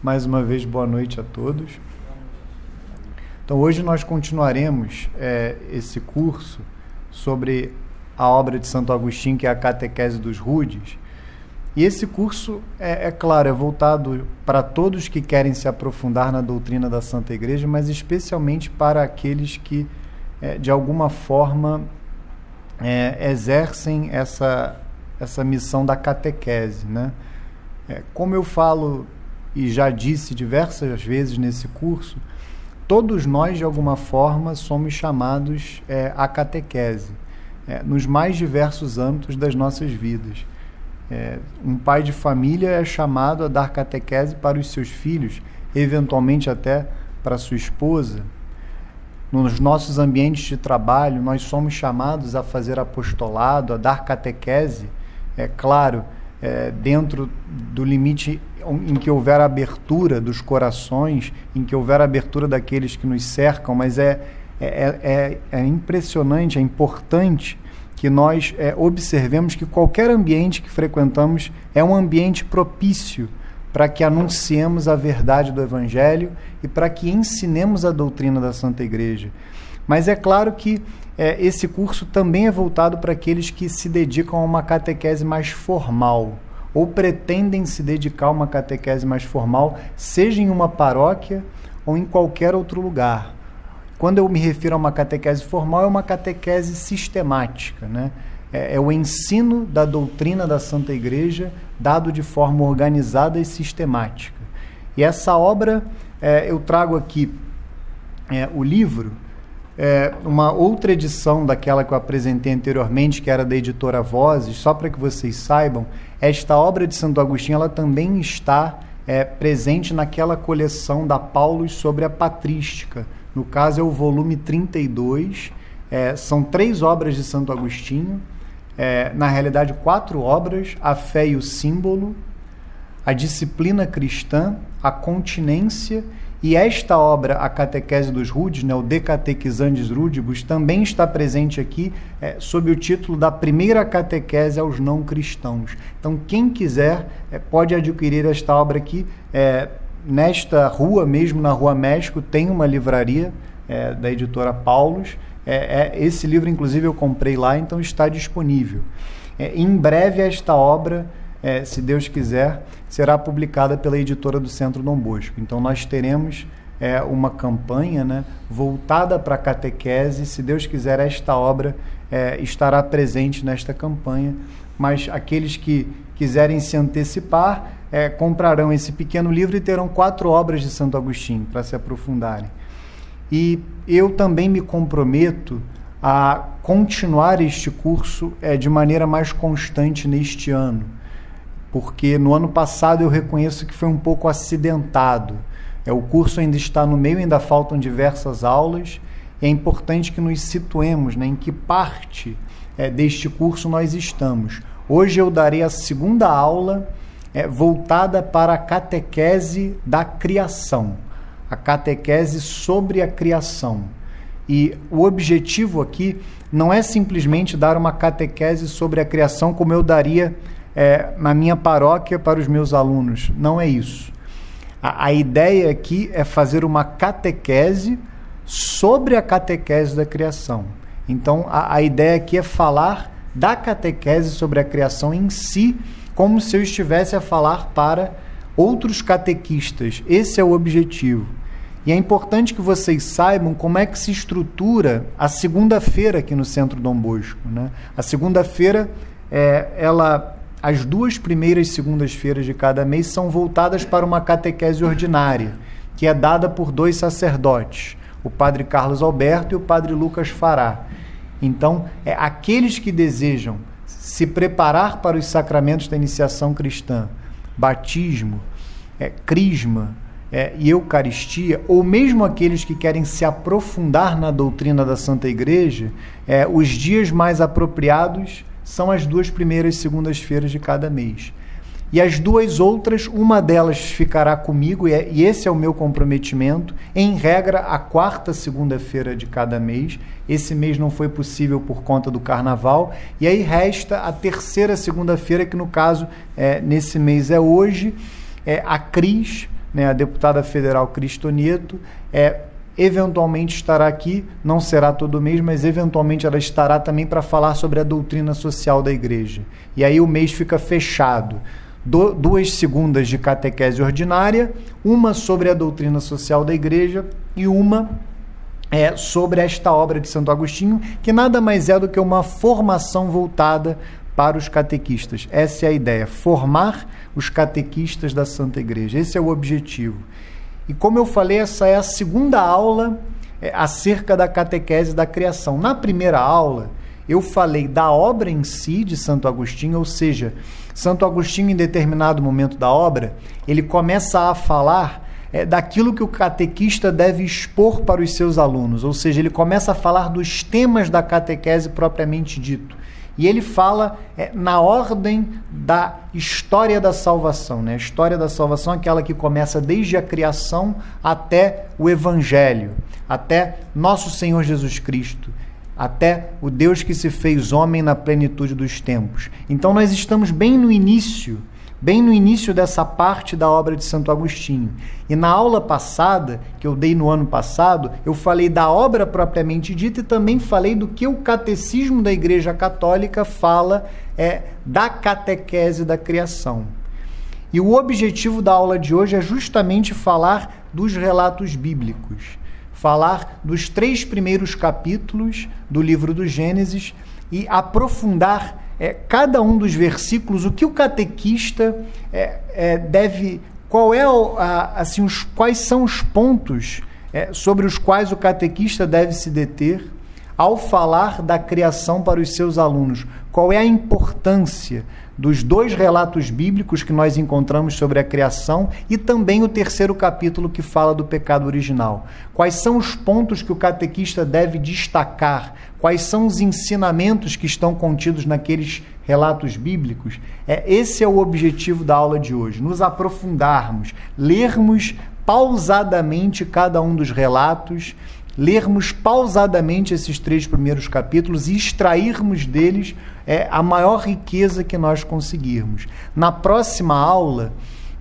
Mais uma vez, boa noite a todos. Então, hoje nós continuaremos é, esse curso sobre a obra de Santo Agostinho, que é a Catequese dos Rudes. E esse curso, é, é claro, é voltado para todos que querem se aprofundar na doutrina da Santa Igreja, mas especialmente para aqueles que, é, de alguma forma, é, exercem essa, essa missão da catequese. Né? É, como eu falo e já disse diversas vezes nesse curso, todos nós, de alguma forma, somos chamados é, à catequese, é, nos mais diversos âmbitos das nossas vidas. É, um pai de família é chamado a dar catequese para os seus filhos, eventualmente até para sua esposa. Nos nossos ambientes de trabalho, nós somos chamados a fazer apostolado, a dar catequese, é claro, é, dentro do limite em que houver abertura dos corações, em que houver abertura daqueles que nos cercam, mas é, é, é, é impressionante, é importante que nós é, observemos que qualquer ambiente que frequentamos é um ambiente propício para que anunciemos a verdade do Evangelho e para que ensinemos a doutrina da Santa Igreja. Mas é claro que é, esse curso também é voltado para aqueles que se dedicam a uma catequese mais formal ou pretendem se dedicar a uma catequese mais formal, seja em uma paróquia ou em qualquer outro lugar. Quando eu me refiro a uma catequese formal, é uma catequese sistemática, né? É, é o ensino da doutrina da Santa Igreja dado de forma organizada e sistemática. E essa obra, é, eu trago aqui é, o livro é, uma outra edição daquela que eu apresentei anteriormente, que era da editora Vozes, só para que vocês saibam, esta obra de Santo Agostinho ela também está é, presente naquela coleção da Paulus sobre a patrística. No caso, é o volume 32. É, são três obras de Santo Agostinho, é, na realidade, quatro obras: A Fé e o Símbolo, A Disciplina Cristã, A Continência e esta obra, a Catequese dos Rudes, né, o De Catequizandes Rudibus, também está presente aqui é, sob o título da Primeira Catequese aos Não Cristãos. Então, quem quiser é, pode adquirir esta obra aqui. É, nesta rua mesmo, na Rua México, tem uma livraria é, da editora Paulus. É, é, esse livro, inclusive, eu comprei lá, então está disponível. em breve, esta obra é, se Deus quiser, será publicada pela editora do Centro Dom Bosco. Então, nós teremos é, uma campanha né, voltada para a catequese. Se Deus quiser, esta obra é, estará presente nesta campanha. Mas aqueles que quiserem se antecipar, é, comprarão esse pequeno livro e terão quatro obras de Santo Agostinho para se aprofundarem. E eu também me comprometo a continuar este curso é, de maneira mais constante neste ano porque no ano passado eu reconheço que foi um pouco acidentado. É, o curso ainda está no meio, ainda faltam diversas aulas, e é importante que nos situemos né, em que parte é, deste curso nós estamos. Hoje eu darei a segunda aula é, voltada para a catequese da criação, a catequese sobre a criação. E o objetivo aqui não é simplesmente dar uma catequese sobre a criação como eu daria é, na minha paróquia para os meus alunos. Não é isso. A, a ideia aqui é fazer uma catequese sobre a catequese da criação. Então, a, a ideia aqui é falar da catequese sobre a criação em si, como se eu estivesse a falar para outros catequistas. Esse é o objetivo. E é importante que vocês saibam como é que se estrutura a segunda-feira aqui no Centro Dom Bosco. Né? A segunda-feira, é, ela as duas primeiras segundas-feiras de cada mês são voltadas para uma catequese ordinária, que é dada por dois sacerdotes, o padre Carlos Alberto e o padre Lucas Fará. Então, é aqueles que desejam se preparar para os sacramentos da iniciação cristã, batismo, é, crisma é, e eucaristia, ou mesmo aqueles que querem se aprofundar na doutrina da Santa Igreja, é, os dias mais apropriados são as duas primeiras segundas-feiras de cada mês. E as duas outras, uma delas ficará comigo, é, e esse é o meu comprometimento, em regra, a quarta segunda-feira de cada mês. Esse mês não foi possível por conta do carnaval. E aí resta a terceira segunda-feira, que no caso, é, nesse mês é hoje, é a Cris, né, a deputada federal Cristo Nieto, é, eventualmente estará aqui, não será todo mês, mas eventualmente ela estará também para falar sobre a doutrina social da igreja. E aí o mês fica fechado. Do, duas segundas de catequese ordinária, uma sobre a doutrina social da igreja e uma é, sobre esta obra de Santo Agostinho, que nada mais é do que uma formação voltada para os catequistas. Essa é a ideia, formar os catequistas da Santa Igreja. Esse é o objetivo. E como eu falei, essa é a segunda aula é, acerca da catequese da criação. Na primeira aula, eu falei da obra em si de Santo Agostinho, ou seja, Santo Agostinho, em determinado momento da obra, ele começa a falar é, daquilo que o catequista deve expor para os seus alunos, ou seja, ele começa a falar dos temas da catequese propriamente dito. E ele fala é, na ordem da história da salvação. Né? A história da salvação é aquela que começa desde a criação até o Evangelho, até nosso Senhor Jesus Cristo, até o Deus que se fez homem na plenitude dos tempos. Então nós estamos bem no início bem no início dessa parte da obra de Santo Agostinho. E na aula passada, que eu dei no ano passado, eu falei da obra propriamente dita e também falei do que o catecismo da Igreja Católica fala é, da catequese da criação. E o objetivo da aula de hoje é justamente falar dos relatos bíblicos, falar dos três primeiros capítulos do livro do Gênesis e aprofundar é, cada um dos versículos, o que o catequista é, é, deve, qual é a, assim, os, quais são os pontos é, sobre os quais o catequista deve se deter ao falar da criação para os seus alunos. Qual é a importância dos dois relatos bíblicos que nós encontramos sobre a criação e também o terceiro capítulo que fala do pecado original. Quais são os pontos que o catequista deve destacar? Quais são os ensinamentos que estão contidos naqueles relatos bíblicos? É esse é o objetivo da aula de hoje, nos aprofundarmos, lermos pausadamente cada um dos relatos lermos pausadamente esses três primeiros capítulos e extrairmos deles é, a maior riqueza que nós conseguirmos. Na próxima aula,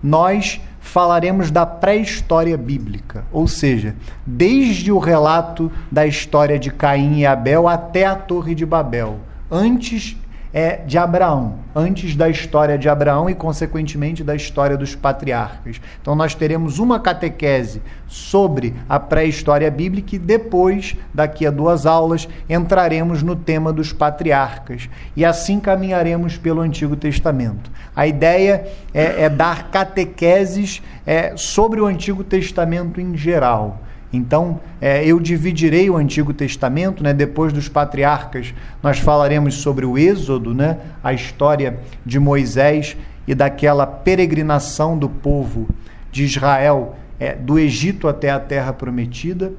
nós falaremos da pré-história bíblica, ou seja, desde o relato da história de Caim e Abel até a Torre de Babel, antes é de Abraão, antes da história de Abraão e, consequentemente, da história dos patriarcas. Então, nós teremos uma catequese sobre a pré-história bíblica e depois, daqui a duas aulas, entraremos no tema dos patriarcas e assim caminharemos pelo Antigo Testamento. A ideia é, é dar catequeses é, sobre o Antigo Testamento em geral. Então, é, eu dividirei o Antigo Testamento, né? depois dos patriarcas, nós falaremos sobre o Êxodo, né? a história de Moisés e daquela peregrinação do povo de Israel é, do Egito até a Terra Prometida.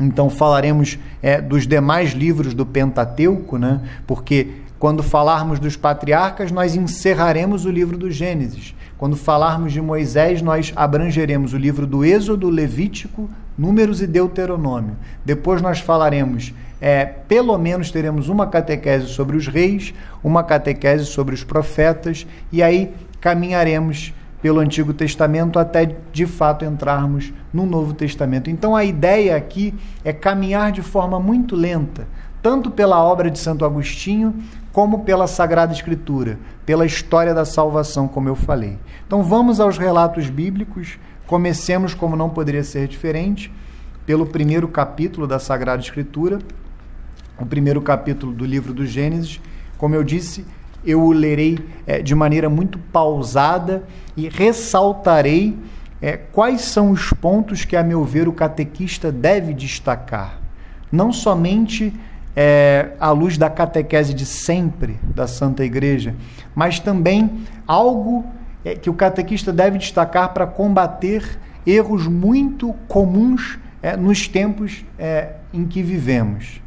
Então, falaremos é, dos demais livros do Pentateuco, né? porque quando falarmos dos patriarcas, nós encerraremos o livro do Gênesis. Quando falarmos de Moisés, nós abrangeremos o livro do Êxodo, Levítico, Números e Deuteronômio. Depois nós falaremos, é, pelo menos teremos uma catequese sobre os reis, uma catequese sobre os profetas, e aí caminharemos pelo Antigo Testamento até de fato entrarmos no Novo Testamento. Então a ideia aqui é caminhar de forma muito lenta, tanto pela obra de Santo Agostinho, como pela Sagrada Escritura, pela história da salvação, como eu falei. Então vamos aos relatos bíblicos. Comecemos, como não poderia ser diferente, pelo primeiro capítulo da Sagrada Escritura, o primeiro capítulo do livro do Gênesis. Como eu disse, eu o lerei é, de maneira muito pausada e ressaltarei é, quais são os pontos que, a meu ver, o catequista deve destacar. Não somente é, à luz da catequese de sempre da Santa Igreja, mas também algo que o catequista deve destacar para combater erros muito comuns é, nos tempos é, em que vivemos.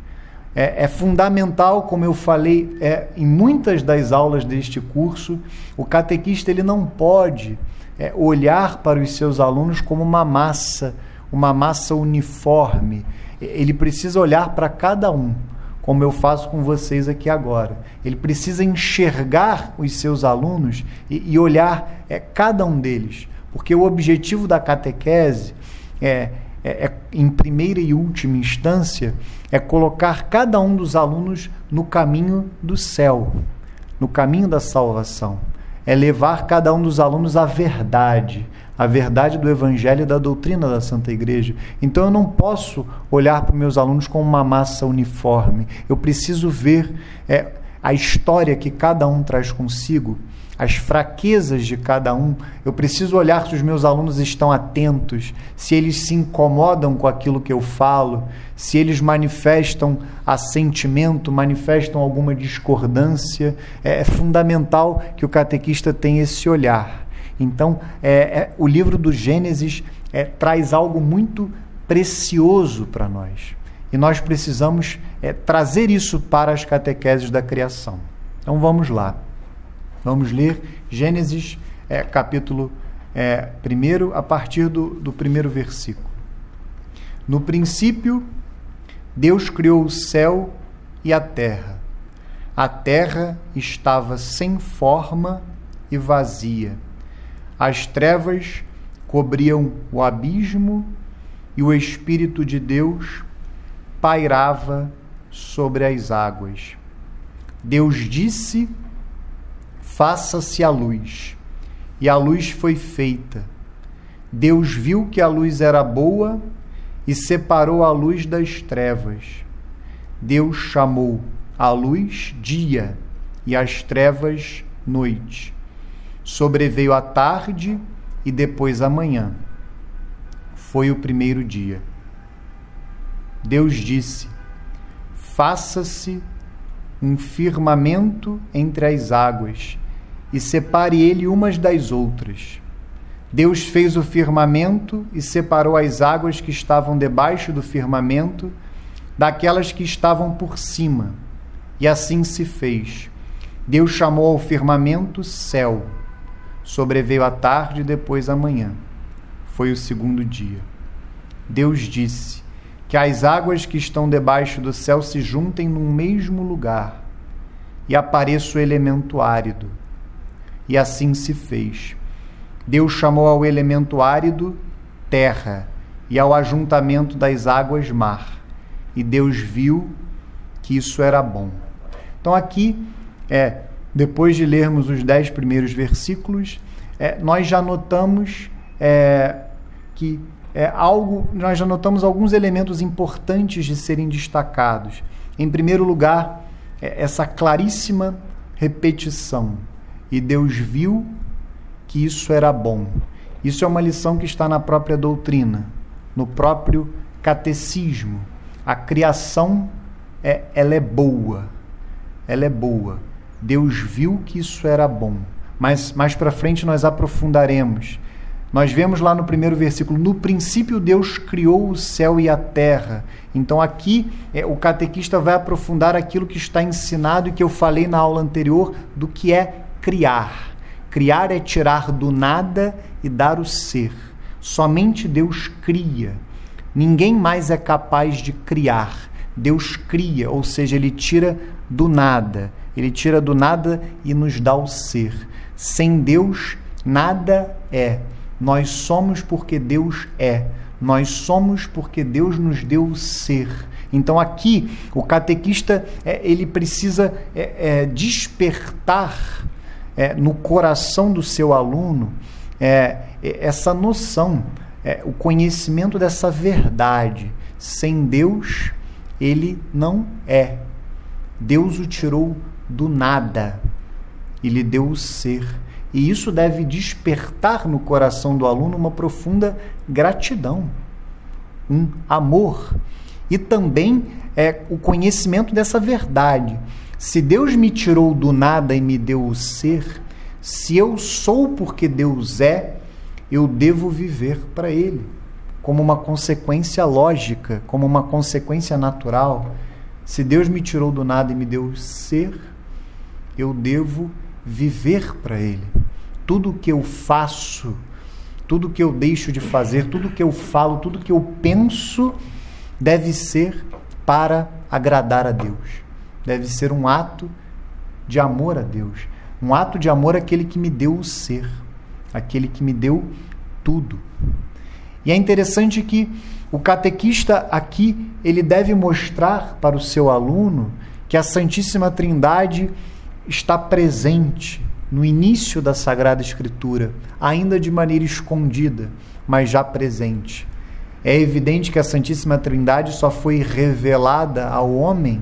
É, é, fundamental, como eu falei é, em muitas das aulas deste curso, o catequista ele não pode é, olhar para os seus alunos como uma massa, uma massa uniforme. Ele precisa olhar para cada um como eu faço com vocês aqui agora. Ele precisa enxergar os seus alunos e, e olhar é, cada um deles, Porque o objetivo da catequese é, é, é, em primeira e última instância, é colocar cada um dos alunos no caminho do céu, no caminho da salvação. É levar cada um dos alunos à verdade, a verdade do Evangelho e da doutrina da Santa Igreja. Então eu não posso olhar para meus alunos como uma massa uniforme. Eu preciso ver é, a história que cada um traz consigo as fraquezas de cada um. Eu preciso olhar se os meus alunos estão atentos, se eles se incomodam com aquilo que eu falo, se eles manifestam assentimento, manifestam alguma discordância. É, é fundamental que o catequista tenha esse olhar. Então, é, é, o livro do Gênesis é, traz algo muito precioso para nós. E nós precisamos é, trazer isso para as catequeses da criação. Então vamos lá. Vamos ler Gênesis é, capítulo é, 1, a partir do, do primeiro versículo. No princípio, Deus criou o céu e a terra. A terra estava sem forma e vazia. As trevas cobriam o abismo e o Espírito de Deus pairava sobre as águas. Deus disse: Faça-se a luz. E a luz foi feita. Deus viu que a luz era boa e separou a luz das trevas. Deus chamou a luz dia e as trevas noite. Sobreveio a tarde e depois a manhã. Foi o primeiro dia. Deus disse: Faça-se um firmamento entre as águas e separe ele umas das outras. Deus fez o firmamento e separou as águas que estavam debaixo do firmamento daquelas que estavam por cima. E assim se fez. Deus chamou ao firmamento céu. Sobreveio a tarde e depois a manhã. Foi o segundo dia. Deus disse: Que as águas que estão debaixo do céu se juntem num mesmo lugar, e apareça o elemento árido e assim se fez. Deus chamou ao elemento árido terra e ao ajuntamento das águas mar. E Deus viu que isso era bom. Então aqui é depois de lermos os dez primeiros versículos, é, nós já notamos é, que é algo, nós já notamos alguns elementos importantes de serem destacados. Em primeiro lugar, é essa claríssima repetição e Deus viu que isso era bom. Isso é uma lição que está na própria doutrina, no próprio catecismo. A criação é, ela é boa, ela é boa. Deus viu que isso era bom. Mas mais para frente nós aprofundaremos. Nós vemos lá no primeiro versículo: no princípio Deus criou o céu e a terra. Então aqui é, o catequista vai aprofundar aquilo que está ensinado e que eu falei na aula anterior do que é criar. Criar é tirar do nada e dar o ser. Somente Deus cria. Ninguém mais é capaz de criar. Deus cria, ou seja, ele tira do nada. Ele tira do nada e nos dá o ser. Sem Deus, nada é. Nós somos porque Deus é. Nós somos porque Deus nos deu o ser. Então aqui o catequista é, ele precisa é, é, despertar no coração do seu aluno essa noção, o conhecimento dessa verdade. Sem Deus, ele não é. Deus o tirou do nada e lhe deu o ser. E isso deve despertar no coração do aluno uma profunda gratidão, um amor e também é, o conhecimento dessa verdade. Se Deus me tirou do nada e me deu o ser, se eu sou porque Deus é, eu devo viver para Ele, como uma consequência lógica, como uma consequência natural. Se Deus me tirou do nada e me deu o ser, eu devo viver para Ele. Tudo que eu faço, tudo que eu deixo de fazer, tudo que eu falo, tudo que eu penso, deve ser para agradar a Deus deve ser um ato de amor a Deus. Um ato de amor àquele que me deu o ser, aquele que me deu tudo. E é interessante que o catequista aqui ele deve mostrar para o seu aluno que a Santíssima Trindade está presente no início da Sagrada Escritura, ainda de maneira escondida, mas já presente. É evidente que a Santíssima Trindade só foi revelada ao homem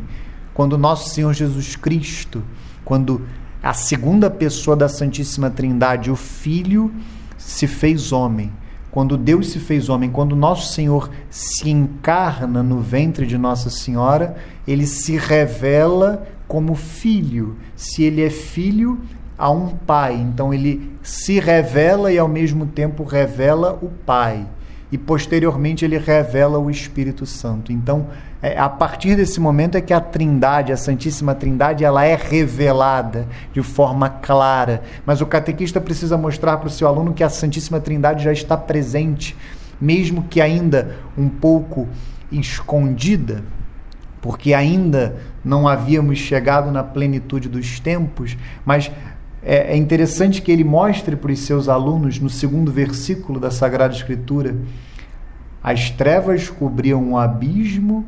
quando nosso Senhor Jesus Cristo, quando a segunda pessoa da Santíssima Trindade, o Filho, se fez homem. Quando Deus se fez homem, quando nosso Senhor se encarna no ventre de Nossa Senhora, ele se revela como filho. Se ele é filho, há um pai. Então ele se revela e ao mesmo tempo revela o pai e posteriormente ele revela o Espírito Santo. Então, é, a partir desse momento é que a Trindade, a Santíssima Trindade, ela é revelada de forma clara. Mas o catequista precisa mostrar para o seu aluno que a Santíssima Trindade já está presente, mesmo que ainda um pouco escondida, porque ainda não havíamos chegado na plenitude dos tempos, mas é, é interessante que ele mostre para os seus alunos, no segundo versículo da Sagrada Escritura, as trevas cobriam um abismo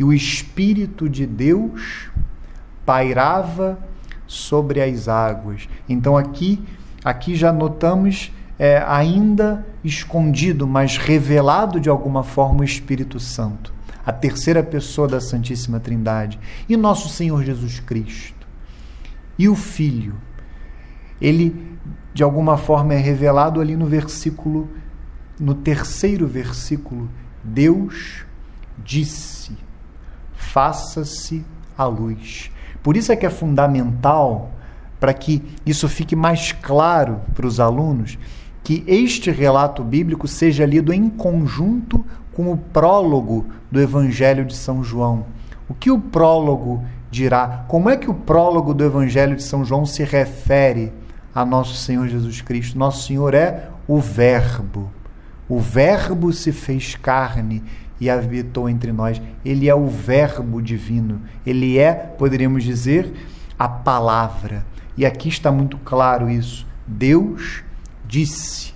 e o Espírito de Deus pairava sobre as águas. Então aqui, aqui já notamos é, ainda escondido, mas revelado de alguma forma o Espírito Santo, a terceira pessoa da Santíssima Trindade, e nosso Senhor Jesus Cristo, e o Filho ele de alguma forma é revelado ali no versículo, no terceiro versículo. Deus disse: faça-se a luz. Por isso é que é fundamental, para que isso fique mais claro para os alunos, que este relato bíblico seja lido em conjunto com o prólogo do Evangelho de São João. O que o prólogo dirá? Como é que o prólogo do Evangelho de São João se refere a nosso Senhor Jesus Cristo. Nosso Senhor é o Verbo. O Verbo se fez carne e habitou entre nós. Ele é o Verbo divino. Ele é, poderíamos dizer, a palavra. E aqui está muito claro isso. Deus disse: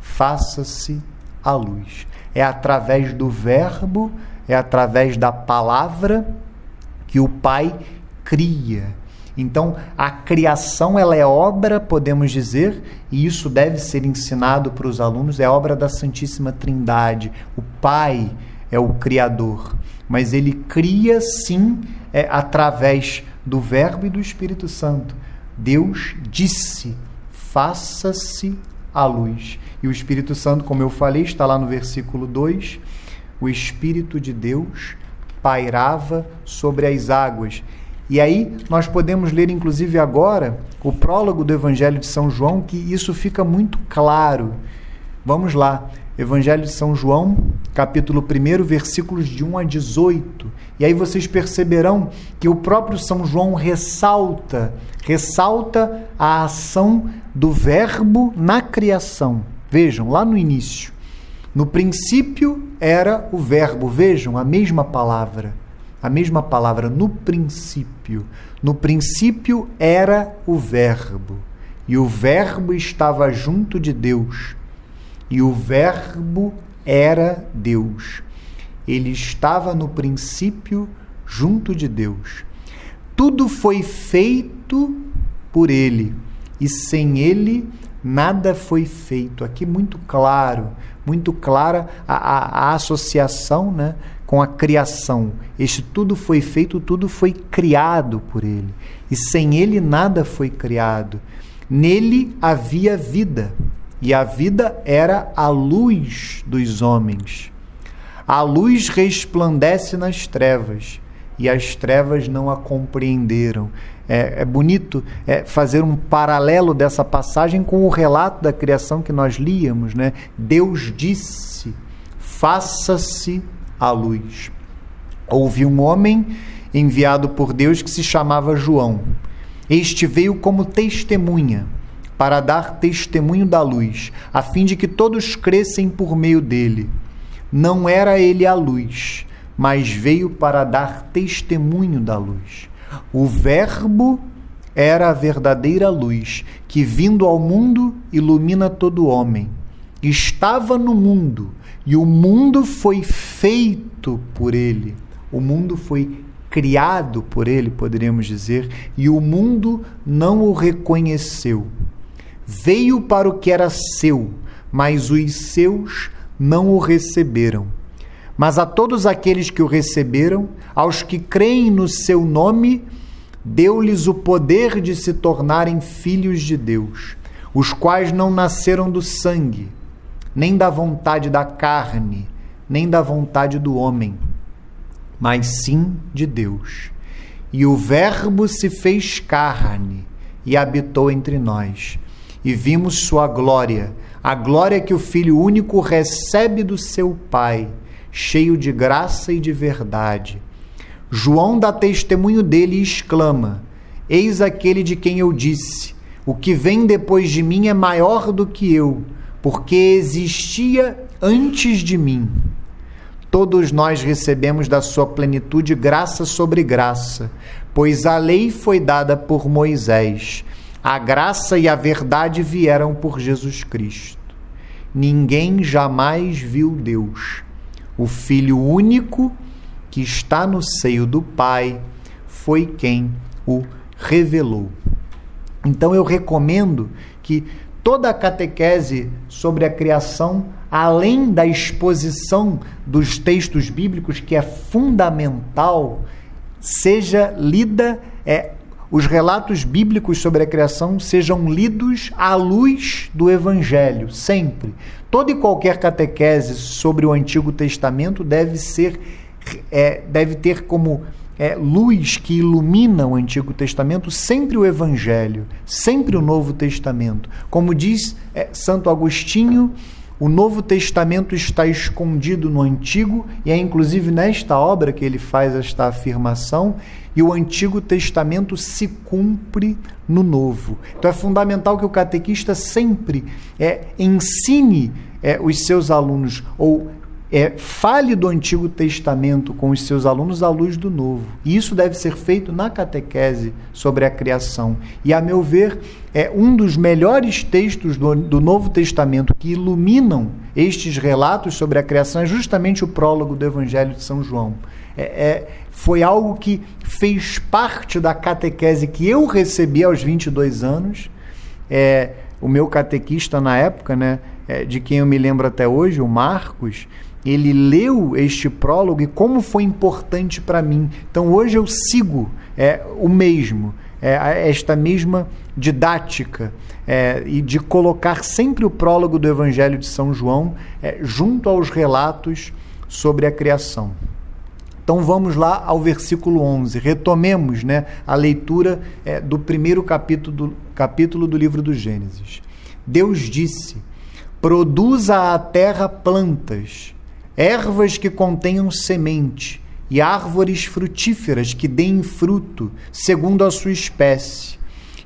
faça-se a luz. É através do Verbo, é através da palavra que o Pai cria então, a criação ela é obra, podemos dizer, e isso deve ser ensinado para os alunos, é obra da Santíssima Trindade. O Pai é o criador, mas ele cria sim é, através do Verbo e do Espírito Santo. Deus disse: "Faça-se a luz". E o Espírito Santo, como eu falei, está lá no versículo 2, o Espírito de Deus pairava sobre as águas e aí nós podemos ler, inclusive agora, o prólogo do Evangelho de São João, que isso fica muito claro. Vamos lá. Evangelho de São João, capítulo 1, versículos de 1 a 18. E aí vocês perceberão que o próprio São João ressalta, ressalta a ação do verbo na criação. Vejam, lá no início. No princípio era o verbo, vejam, a mesma palavra a mesma palavra no princípio. No princípio era o Verbo, e o Verbo estava junto de Deus, e o Verbo era Deus. Ele estava no princípio junto de Deus. Tudo foi feito por ele, e sem ele nada foi feito. Aqui muito claro, muito clara a, a, a associação né, com a criação. Este tudo foi feito, tudo foi criado por ele. E sem ele nada foi criado. Nele havia vida, e a vida era a luz dos homens. A luz resplandece nas trevas, e as trevas não a compreenderam. É, é bonito é, fazer um paralelo dessa passagem com o relato da criação que nós líamos. Né? Deus disse: faça-se à luz. Houve um homem enviado por Deus que se chamava João. Este veio como testemunha, para dar testemunho da luz, a fim de que todos crescem por meio dele. Não era ele a luz, mas veio para dar testemunho da luz. O Verbo era a verdadeira luz, que vindo ao mundo ilumina todo homem. estava no mundo e o mundo foi feito por ele. O mundo foi criado por ele, poderíamos dizer, e o mundo não o reconheceu. Veio para o que era seu, mas os seus não o receberam. Mas a todos aqueles que o receberam, aos que creem no seu nome, deu-lhes o poder de se tornarem filhos de Deus, os quais não nasceram do sangue, nem da vontade da carne, nem da vontade do homem, mas sim de Deus. E o Verbo se fez carne e habitou entre nós, e vimos sua glória, a glória que o Filho único recebe do seu Pai, cheio de graça e de verdade. João dá testemunho dele e exclama: Eis aquele de quem eu disse: O que vem depois de mim é maior do que eu porque existia antes de mim. Todos nós recebemos da sua plenitude graça sobre graça, pois a lei foi dada por Moisés, a graça e a verdade vieram por Jesus Cristo. Ninguém jamais viu Deus. O Filho único que está no seio do Pai foi quem o revelou. Então eu recomendo que toda a catequese sobre a criação, além da exposição dos textos bíblicos, que é fundamental, seja lida, é, os relatos bíblicos sobre a criação sejam lidos à luz do Evangelho, sempre. Toda e qualquer catequese sobre o Antigo Testamento deve ser, é, deve ter como é, luz que ilumina o Antigo Testamento, sempre o Evangelho, sempre o Novo Testamento. Como diz é, Santo Agostinho, o Novo Testamento está escondido no Antigo, e é inclusive nesta obra que ele faz esta afirmação, e o Antigo Testamento se cumpre no Novo. Então é fundamental que o catequista sempre é, ensine é, os seus alunos, ou é, fale do Antigo Testamento com os seus alunos à luz do Novo. E isso deve ser feito na catequese sobre a criação. E, a meu ver, é um dos melhores textos do, do Novo Testamento que iluminam estes relatos sobre a criação é justamente o prólogo do Evangelho de São João. É, é, foi algo que fez parte da catequese que eu recebi aos 22 anos. É, o meu catequista na época, né, é, de quem eu me lembro até hoje, o Marcos, ele leu este prólogo e como foi importante para mim. Então hoje eu sigo é, o mesmo, é, esta mesma didática é, e de colocar sempre o prólogo do Evangelho de São João é, junto aos relatos sobre a criação. Então vamos lá ao versículo 11. Retomemos né, a leitura é, do primeiro capítulo do, capítulo do livro do Gênesis. Deus disse: Produza a terra plantas ervas que contenham semente e árvores frutíferas que deem fruto, segundo a sua espécie.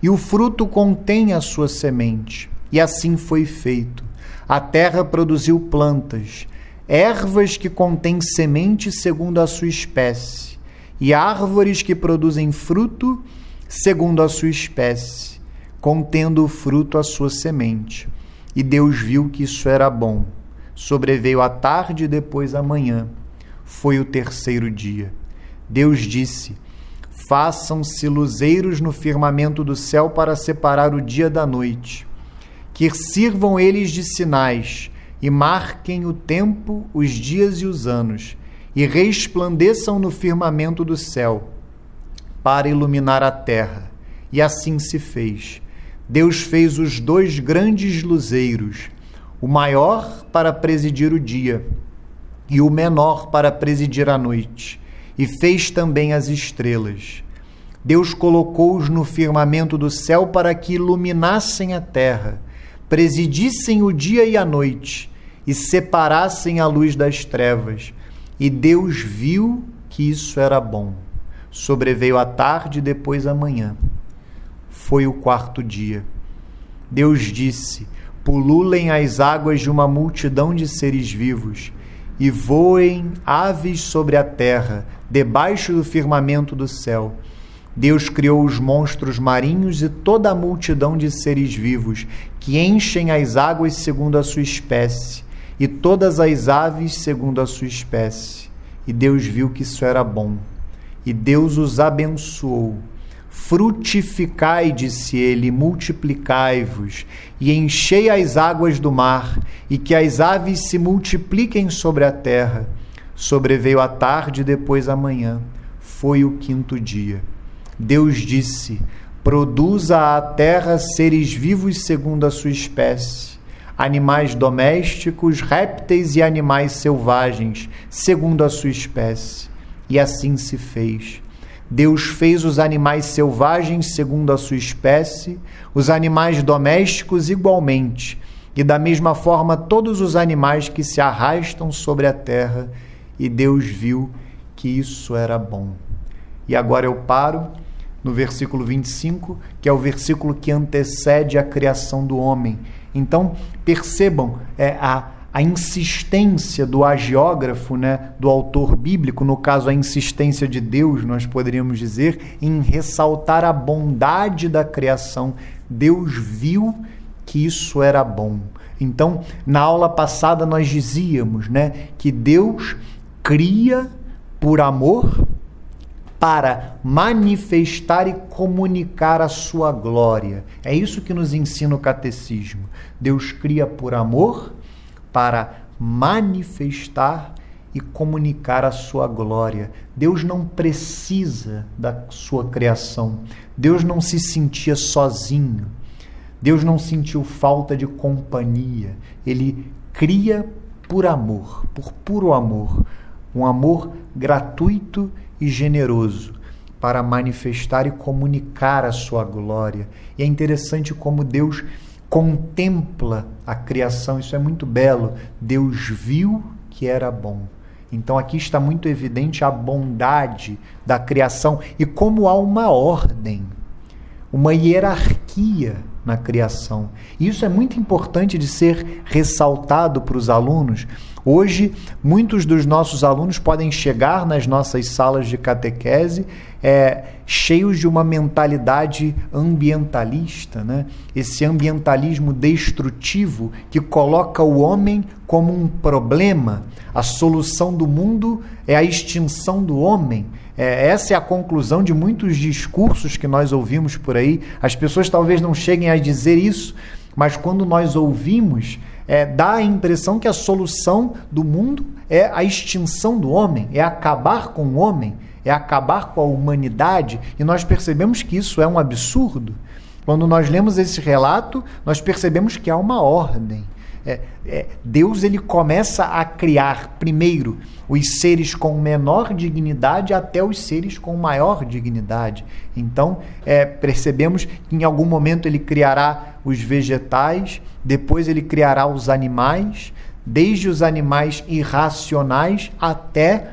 E o fruto contém a sua semente. E assim foi feito. A terra produziu plantas, ervas que contêm semente segundo a sua espécie, e árvores que produzem fruto segundo a sua espécie, contendo o fruto a sua semente. E Deus viu que isso era bom. Sobreveio a tarde e depois a manhã. Foi o terceiro dia. Deus disse: Façam-se luzeiros no firmamento do céu para separar o dia da noite. Que sirvam eles de sinais e marquem o tempo, os dias e os anos, e resplandeçam no firmamento do céu, para iluminar a terra. E assim se fez. Deus fez os dois grandes luzeiros o maior para presidir o dia e o menor para presidir a noite, e fez também as estrelas. Deus colocou-os no firmamento do céu para que iluminassem a terra, presidissem o dia e a noite, e separassem a luz das trevas. E Deus viu que isso era bom. Sobreveio a tarde e depois a manhã. Foi o quarto dia. Deus disse: pululem as águas de uma multidão de seres vivos, e voem aves sobre a terra, debaixo do firmamento do céu. Deus criou os monstros marinhos e toda a multidão de seres vivos, que enchem as águas segundo a sua espécie, e todas as aves segundo a sua espécie. E Deus viu que isso era bom. E Deus os abençoou. Frutificai, disse ele, multiplicai-vos, e enchei as águas do mar, e que as aves se multipliquem sobre a terra. Sobreveio a tarde e depois a manhã. Foi o quinto dia. Deus disse: Produza a terra seres vivos segundo a sua espécie, animais domésticos, répteis e animais selvagens, segundo a sua espécie. E assim se fez. Deus fez os animais selvagens segundo a sua espécie, os animais domésticos igualmente, e da mesma forma todos os animais que se arrastam sobre a terra, e Deus viu que isso era bom. E agora eu paro no versículo 25, que é o versículo que antecede a criação do homem. Então, percebam é, a, a insistência do agiógrafo, né, do autor bíblico, no caso, a insistência de Deus, nós poderíamos dizer, em ressaltar a bondade da criação. Deus viu que isso era bom. Então, na aula passada, nós dizíamos né, que Deus cria por amor para manifestar e comunicar a sua glória. É isso que nos ensina o catecismo. Deus cria por amor para manifestar e comunicar a sua glória. Deus não precisa da sua criação. Deus não se sentia sozinho. Deus não sentiu falta de companhia. Ele cria por amor, por puro amor, um amor gratuito e generoso para manifestar e comunicar a sua glória. E é interessante como Deus contempla a criação, isso é muito belo. Deus viu que era bom. Então aqui está muito evidente a bondade da criação e como há uma ordem, uma hierarquia na criação. E isso é muito importante de ser ressaltado para os alunos. Hoje, muitos dos nossos alunos podem chegar nas nossas salas de catequese é, cheios de uma mentalidade ambientalista, né? esse ambientalismo destrutivo que coloca o homem como um problema. A solução do mundo é a extinção do homem. É, essa é a conclusão de muitos discursos que nós ouvimos por aí. As pessoas talvez não cheguem a dizer isso, mas quando nós ouvimos, é, dá a impressão que a solução do mundo é a extinção do homem, é acabar com o homem, é acabar com a humanidade, e nós percebemos que isso é um absurdo. Quando nós lemos esse relato, nós percebemos que há uma ordem. É, é, Deus ele começa a criar primeiro os seres com menor dignidade até os seres com maior dignidade. Então é, percebemos que em algum momento ele criará os vegetais, depois ele criará os animais, desde os animais irracionais até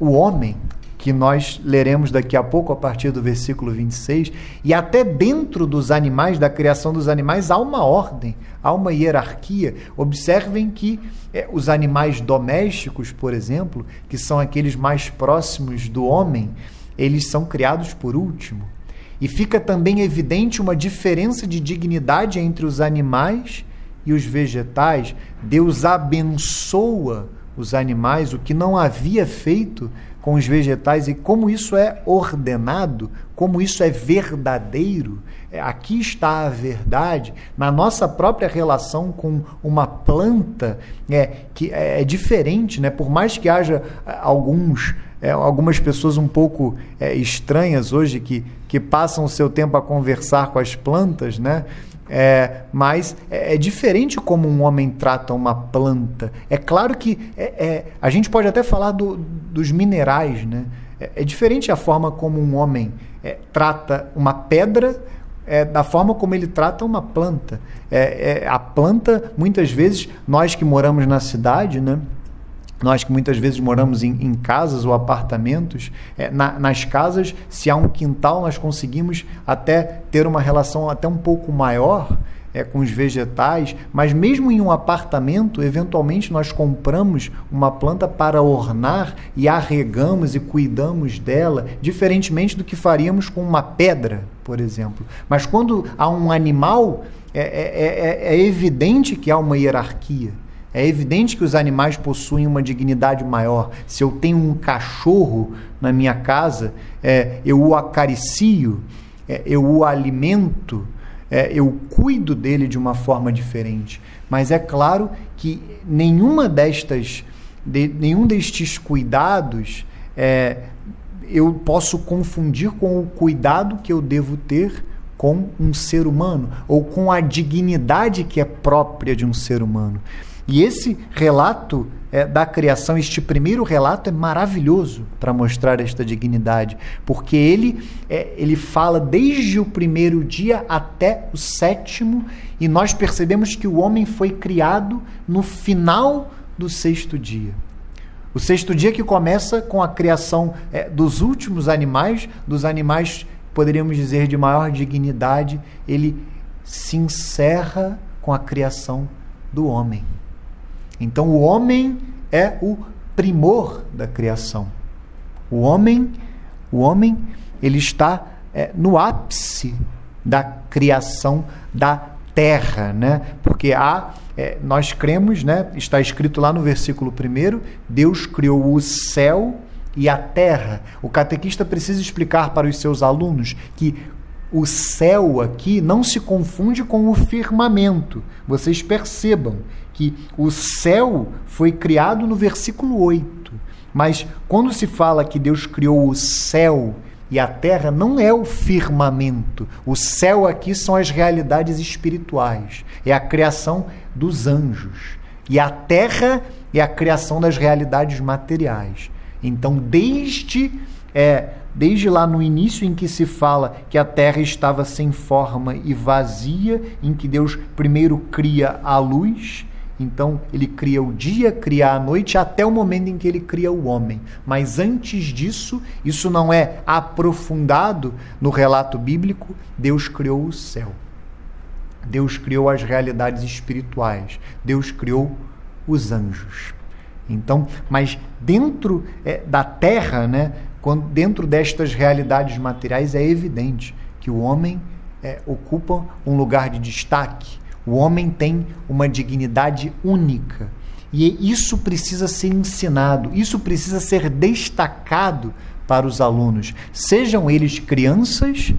o homem, que nós leremos daqui a pouco, a partir do versículo 26, e até dentro dos animais, da criação dos animais, há uma ordem, há uma hierarquia. Observem que é, os animais domésticos, por exemplo, que são aqueles mais próximos do homem, eles são criados por último. E fica também evidente uma diferença de dignidade entre os animais e os vegetais. Deus abençoa os animais, o que não havia feito com os vegetais e como isso é ordenado, como isso é verdadeiro. É, aqui está a verdade na nossa própria relação com uma planta é, que é, é diferente, né? Por mais que haja é, alguns é, algumas pessoas um pouco é, estranhas hoje que, que passam o seu tempo a conversar com as plantas, né? É, mas é, é, diferente como um homem trata uma planta. É claro que é, é a gente pode até falar do, dos minerais, né? É, é, diferente a forma como um homem é, trata uma pedra da forma como ele trata uma planta. a planta, muitas vezes, nós que moramos na cidade, né? Nós que muitas vezes moramos em, em casas ou apartamentos, é, na, nas casas, se há um quintal, nós conseguimos até ter uma relação até um pouco maior é, com os vegetais, mas mesmo em um apartamento, eventualmente nós compramos uma planta para ornar e arregamos e cuidamos dela, diferentemente do que faríamos com uma pedra, por exemplo. Mas quando há um animal, é, é, é, é evidente que há uma hierarquia. É evidente que os animais possuem uma dignidade maior. Se eu tenho um cachorro na minha casa, é, eu o acaricio, é, eu o alimento, é, eu cuido dele de uma forma diferente. Mas é claro que nenhuma destas, de, nenhum destes cuidados é, eu posso confundir com o cuidado que eu devo ter com um ser humano ou com a dignidade que é própria de um ser humano. E esse relato é, da criação, este primeiro relato é maravilhoso para mostrar esta dignidade, porque ele, é, ele fala desde o primeiro dia até o sétimo, e nós percebemos que o homem foi criado no final do sexto dia. O sexto dia que começa com a criação é, dos últimos animais, dos animais, poderíamos dizer, de maior dignidade, ele se encerra com a criação do homem. Então o homem é o primor da criação. O homem, o homem, ele está é, no ápice da criação da terra, né? Porque há, é, nós cremos, né? Está escrito lá no versículo 1, Deus criou o céu e a terra. O catequista precisa explicar para os seus alunos que o céu aqui não se confunde com o firmamento. Vocês percebam que o céu foi criado no versículo 8. Mas quando se fala que Deus criou o céu e a terra, não é o firmamento. O céu aqui são as realidades espirituais, é a criação dos anjos. E a terra é a criação das realidades materiais. Então, desde é, desde lá no início em que se fala que a terra estava sem forma e vazia, em que Deus primeiro cria a luz, então ele cria o dia, cria a noite, até o momento em que ele cria o homem. Mas antes disso, isso não é aprofundado no relato bíblico, Deus criou o céu. Deus criou as realidades espirituais. Deus criou os anjos. Então, mas dentro é, da terra, né, quando, dentro destas realidades materiais, é evidente que o homem é, ocupa um lugar de destaque. O homem tem uma dignidade única. E isso precisa ser ensinado, isso precisa ser destacado para os alunos, sejam eles crianças,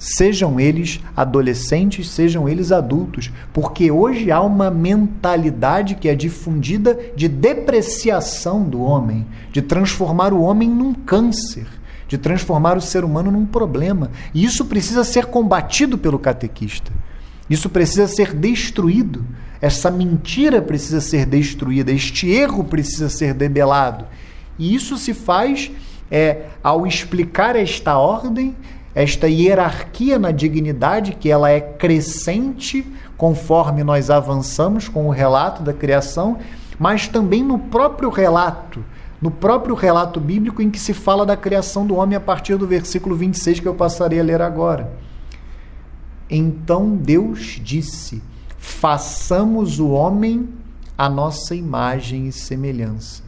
sejam eles adolescentes, sejam eles adultos, porque hoje há uma mentalidade que é difundida de depreciação do homem, de transformar o homem num câncer, de transformar o ser humano num problema. E isso precisa ser combatido pelo catequista. Isso precisa ser destruído. Essa mentira precisa ser destruída, este erro precisa ser debelado. E isso se faz é, ao explicar esta ordem esta hierarquia na dignidade, que ela é crescente conforme nós avançamos com o relato da criação, mas também no próprio relato, no próprio relato bíblico em que se fala da criação do homem a partir do versículo 26 que eu passarei a ler agora. Então Deus disse: façamos o homem a nossa imagem e semelhança,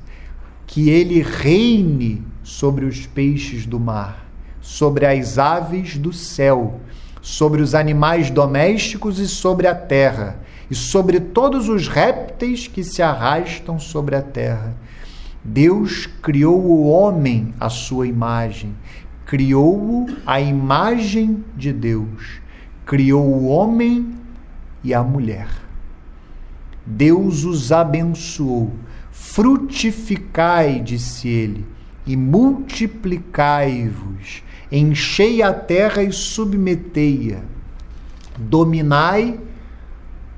que ele reine sobre os peixes do mar sobre as aves do céu, sobre os animais domésticos e sobre a terra, e sobre todos os répteis que se arrastam sobre a terra. Deus criou o homem à sua imagem, criou-o à imagem de Deus, criou o homem e a mulher. Deus os abençoou. Frutificai, disse ele, e multiplicai-vos enchei a terra e submetei-a, dominai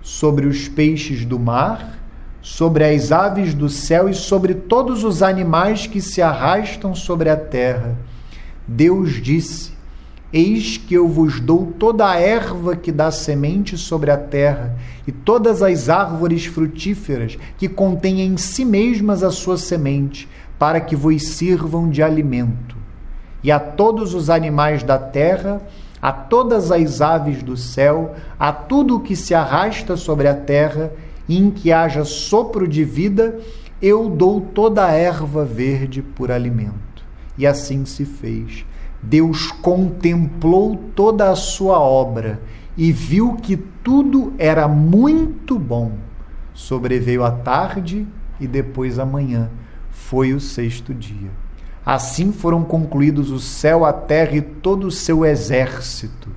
sobre os peixes do mar, sobre as aves do céu e sobre todos os animais que se arrastam sobre a terra. Deus disse: Eis que eu vos dou toda a erva que dá semente sobre a terra, e todas as árvores frutíferas que contêm em si mesmas a sua semente, para que vos sirvam de alimento e a todos os animais da terra, a todas as aves do céu, a tudo o que se arrasta sobre a terra, e em que haja sopro de vida, eu dou toda a erva verde por alimento. E assim se fez. Deus contemplou toda a sua obra e viu que tudo era muito bom. Sobreveio a tarde e depois a manhã. Foi o sexto dia. Assim foram concluídos o céu, a terra e todo o seu exército.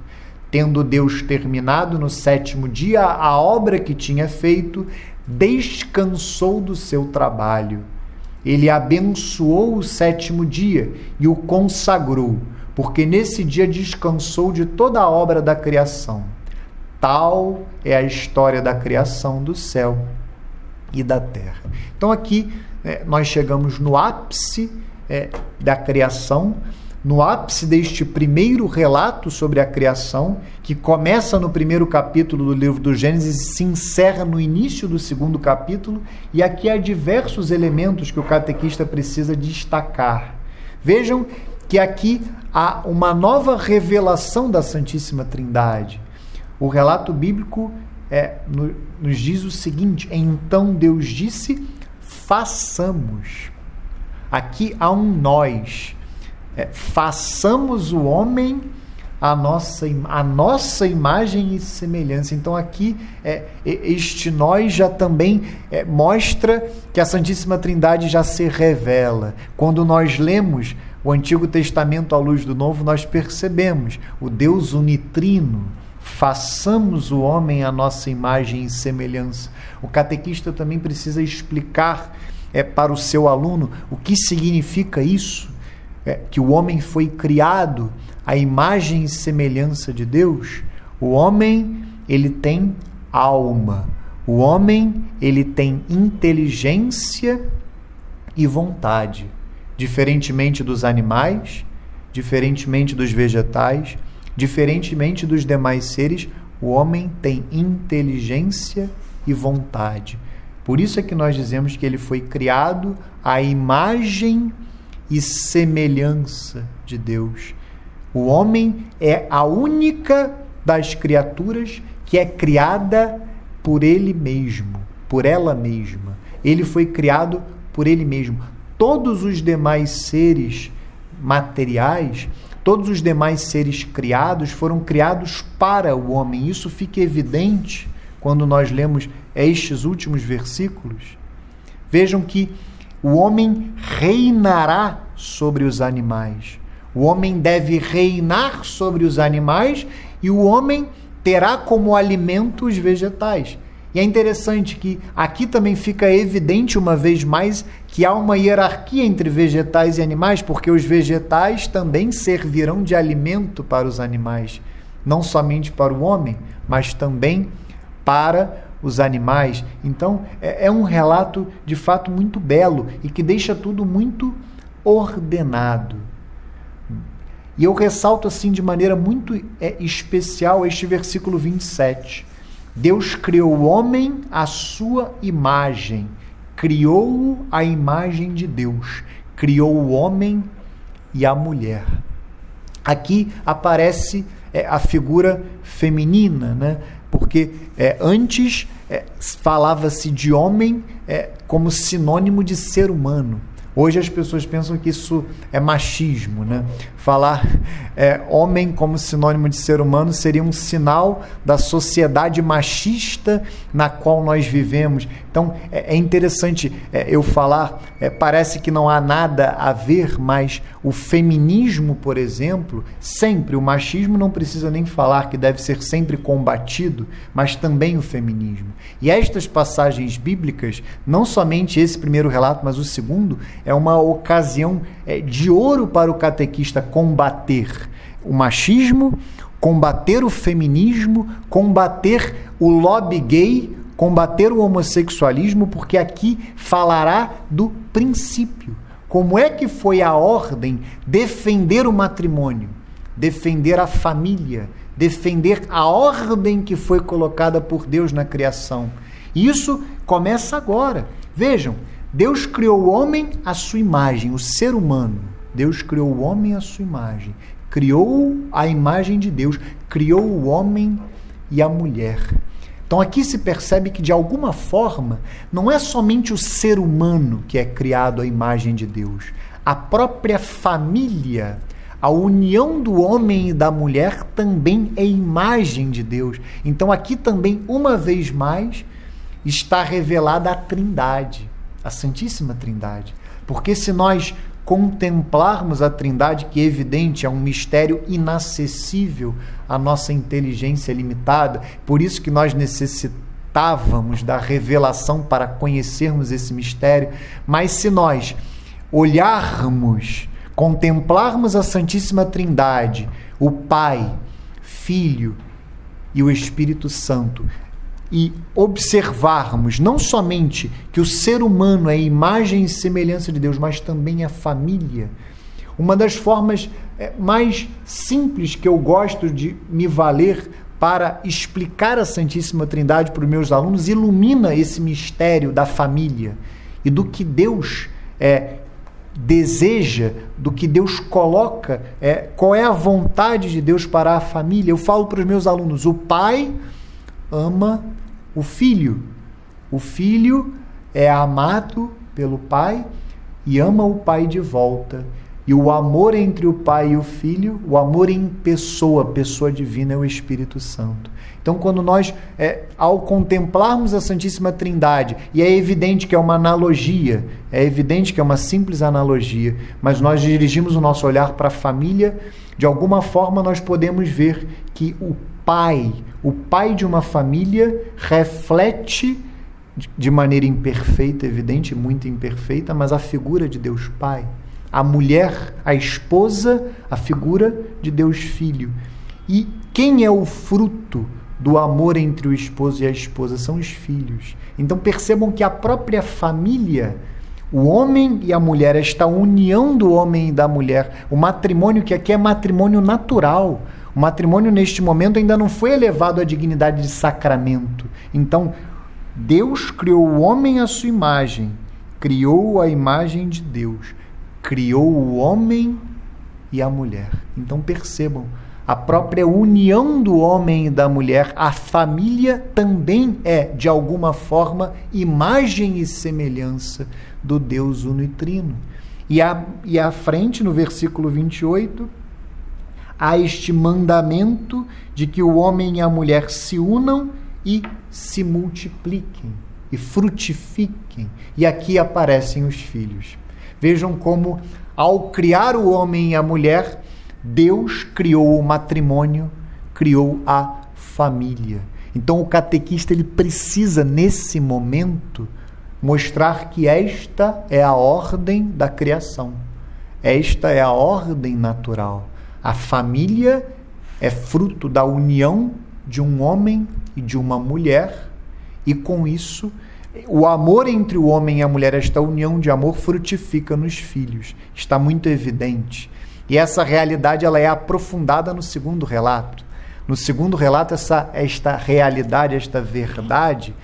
Tendo Deus terminado no sétimo dia a obra que tinha feito, descansou do seu trabalho. Ele abençoou o sétimo dia e o consagrou, porque nesse dia descansou de toda a obra da criação. Tal é a história da criação do céu e da terra. Então aqui é, nós chegamos no ápice é, da criação, no ápice deste primeiro relato sobre a criação, que começa no primeiro capítulo do livro do Gênesis e se encerra no início do segundo capítulo, e aqui há diversos elementos que o catequista precisa destacar. Vejam que aqui há uma nova revelação da Santíssima Trindade. O relato bíblico é, nos diz o seguinte: então Deus disse, façamos. Aqui há um nós. É, façamos o homem a nossa, a nossa imagem e semelhança. Então, aqui, é, este nós já também é, mostra que a Santíssima Trindade já se revela. Quando nós lemos o Antigo Testamento à luz do Novo, nós percebemos o Deus unitrino. Façamos o homem a nossa imagem e semelhança. O catequista também precisa explicar é, para o seu aluno o que significa isso, é, que o homem foi criado à imagem e semelhança de Deus. O homem ele tem alma, o homem ele tem inteligência e vontade, diferentemente dos animais, diferentemente dos vegetais, diferentemente dos demais seres, o homem tem inteligência e vontade. Por isso é que nós dizemos que ele foi criado à imagem e semelhança de Deus. O homem é a única das criaturas que é criada por ele mesmo, por ela mesma. Ele foi criado por ele mesmo. Todos os demais seres materiais, todos os demais seres criados foram criados para o homem. Isso fica evidente quando nós lemos estes últimos versículos, vejam que o homem reinará sobre os animais. O homem deve reinar sobre os animais e o homem terá como alimento os vegetais. E é interessante que aqui também fica evidente uma vez mais que há uma hierarquia entre vegetais e animais, porque os vegetais também servirão de alimento para os animais, não somente para o homem, mas também para os animais. Então, é, é um relato de fato muito belo e que deixa tudo muito ordenado. E eu ressalto assim de maneira muito é, especial este versículo 27. Deus criou o homem à sua imagem, criou-o à imagem de Deus, criou o homem e a mulher. Aqui aparece é, a figura feminina, né? Porque é, antes é, falava-se de homem é, como sinônimo de ser humano. Hoje as pessoas pensam que isso é machismo, né? Falar é, homem como sinônimo de ser humano seria um sinal da sociedade machista na qual nós vivemos. Então é, é interessante é, eu falar, é, parece que não há nada a ver, mas o feminismo, por exemplo, sempre, o machismo não precisa nem falar que deve ser sempre combatido, mas também o feminismo. E estas passagens bíblicas, não somente esse primeiro relato, mas o segundo, é uma ocasião é, de ouro para o catequista combater o machismo, combater o feminismo, combater o lobby gay, combater o homossexualismo, porque aqui falará do princípio. Como é que foi a ordem defender o matrimônio, defender a família, defender a ordem que foi colocada por Deus na criação? Isso começa agora. Vejam, Deus criou o homem à sua imagem, o ser humano. Deus criou o homem à sua imagem. criou a imagem de Deus, criou o homem e a mulher. Então aqui se percebe que de alguma forma não é somente o ser humano que é criado à imagem de Deus. A própria família, a união do homem e da mulher também é imagem de Deus. Então aqui também, uma vez mais, está revelada a Trindade, a Santíssima Trindade. Porque se nós contemplarmos a Trindade, que é evidente, é um mistério inacessível à nossa inteligência limitada, por isso que nós necessitávamos da revelação para conhecermos esse mistério, mas se nós olharmos, contemplarmos a Santíssima Trindade, o Pai, Filho e o Espírito Santo, e observarmos não somente que o ser humano é imagem e semelhança de Deus, mas também a família. Uma das formas é, mais simples que eu gosto de me valer para explicar a Santíssima Trindade para os meus alunos ilumina esse mistério da família e do que Deus é, deseja, do que Deus coloca, é, qual é a vontade de Deus para a família. Eu falo para os meus alunos: o pai ama o filho. O filho é amado pelo pai e ama o pai de volta. E o amor entre o pai e o filho, o amor em pessoa, pessoa divina, é o Espírito Santo. Então, quando nós, é, ao contemplarmos a Santíssima Trindade, e é evidente que é uma analogia, é evidente que é uma simples analogia, mas nós dirigimos o nosso olhar para a família, de alguma forma nós podemos ver que o pai, o pai de uma família, reflete de maneira imperfeita, evidente, muito imperfeita, mas a figura de Deus Pai. A mulher, a esposa, a figura de Deus Filho. E quem é o fruto do amor entre o esposo e a esposa? São os filhos. Então percebam que a própria família, o homem e a mulher, esta união do homem e da mulher, o matrimônio que aqui é matrimônio natural, o matrimônio, neste momento, ainda não foi elevado à dignidade de sacramento. Então, Deus criou o homem à sua imagem, criou a imagem de Deus, criou o homem e a mulher. Então, percebam, a própria união do homem e da mulher, a família também é, de alguma forma, imagem e semelhança do Deus uno e trino. E, a, e à frente, no versículo 28, há este mandamento de que o homem e a mulher se unam e se multipliquem e frutifiquem. E aqui aparecem os filhos. Vejam como, ao criar o homem e a mulher, Deus criou o matrimônio, criou a família. Então o catequista ele precisa nesse momento mostrar que esta é a ordem da criação. Esta é a ordem natural. A família é fruto da união de um homem e de uma mulher, e com isso, o amor entre o homem e a mulher, esta união de amor, frutifica nos filhos. Está muito evidente. E essa realidade ela é aprofundada no segundo relato. No segundo relato, essa, esta realidade, esta verdade,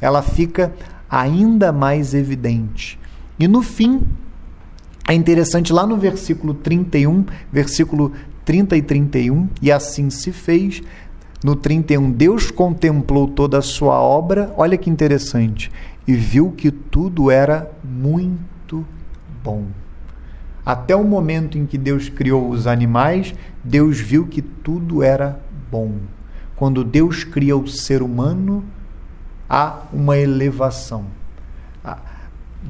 ela fica ainda mais evidente. E no fim, é interessante lá no versículo 31, versículo 30 e 31, e assim se fez. No 31, Deus contemplou toda a sua obra, olha que interessante, e viu que tudo era muito bom. Até o momento em que Deus criou os animais, Deus viu que tudo era bom. Quando Deus cria o ser humano, há uma elevação.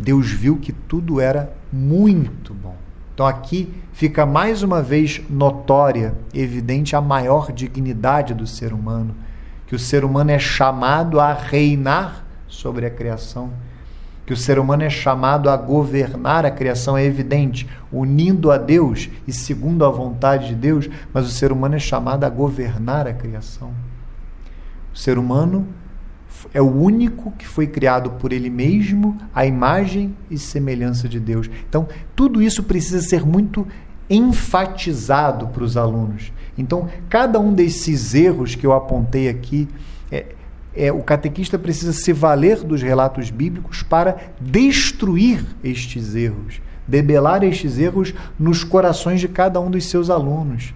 Deus viu que tudo era muito bom. Então aqui fica mais uma vez notória, evidente a maior dignidade do ser humano, que o ser humano é chamado a reinar sobre a criação, que o ser humano é chamado a governar a criação, é evidente, unindo a Deus e segundo a vontade de Deus, mas o ser humano é chamado a governar a criação. O ser humano é o único que foi criado por ele mesmo, a imagem e semelhança de Deus. Então, tudo isso precisa ser muito enfatizado para os alunos. Então, cada um desses erros que eu apontei aqui, é, é, o catequista precisa se valer dos relatos bíblicos para destruir estes erros, debelar estes erros nos corações de cada um dos seus alunos.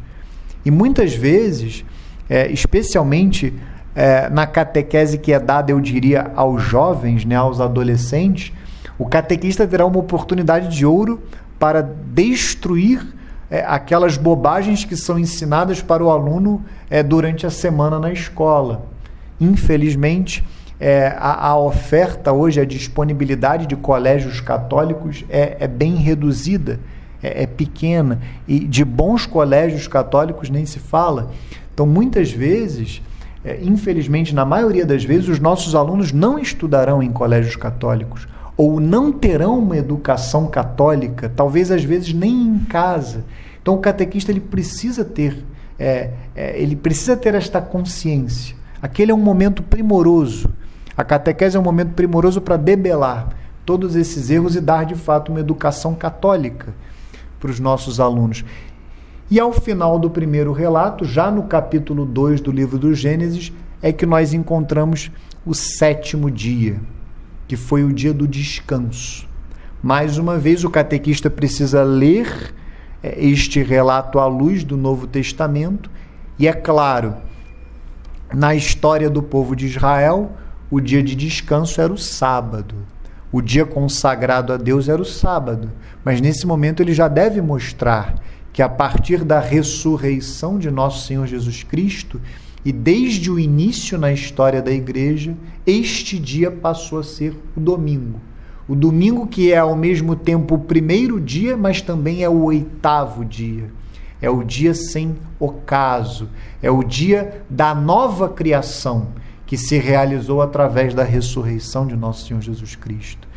E muitas vezes, é, especialmente é, na catequese que é dada, eu diria, aos jovens, né, aos adolescentes, o catequista terá uma oportunidade de ouro para destruir é, aquelas bobagens que são ensinadas para o aluno é, durante a semana na escola. Infelizmente, é, a, a, oferta hoje, a disponibilidade de colégios católicos é, é bem reduzida, é, é, pequena, e de bons colégios católicos nem se fala. Então, muitas vezes, é, infelizmente, na maioria das vezes, os nossos alunos não estudarão em colégios católicos ou não terão uma educação católica, talvez às vezes nem em casa. Então, o catequista ele precisa ter, é, é, ele precisa ter esta consciência. Aquele é um momento primoroso a catequese é um momento primoroso para debelar todos esses erros e dar de fato uma educação católica para os nossos alunos. E ao final do primeiro relato, já no capítulo 2 do livro do Gênesis, é que nós encontramos o sétimo dia, que foi o dia do descanso. Mais uma vez, o catequista precisa ler é, este relato à luz do Novo Testamento, e é claro, na história do povo de Israel, o dia de descanso era o sábado. O dia consagrado a Deus era o sábado. Mas nesse momento ele já deve mostrar que a partir da ressurreição de nosso Senhor Jesus Cristo e desde o início na história da igreja, este dia passou a ser o domingo. O domingo que é ao mesmo tempo o primeiro dia, mas também é o oitavo dia. É o dia sem ocaso, é o dia da nova criação que se realizou através da ressurreição de nosso Senhor Jesus Cristo.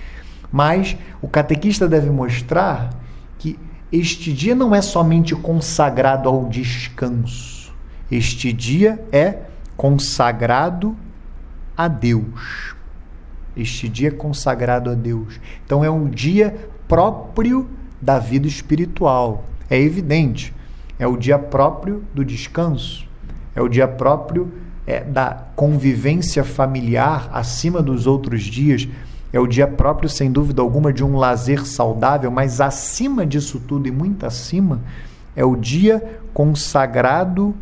Mas o catequista deve mostrar que este dia não é somente consagrado ao descanso. Este dia é consagrado a Deus. Este dia é consagrado a Deus. Então é um dia próprio da vida espiritual. É evidente. É o dia próprio do descanso. É o dia próprio é, da convivência familiar acima dos outros dias. É o dia próprio, sem dúvida alguma, de um lazer saudável, mas acima disso tudo e muito acima, é o dia consagrado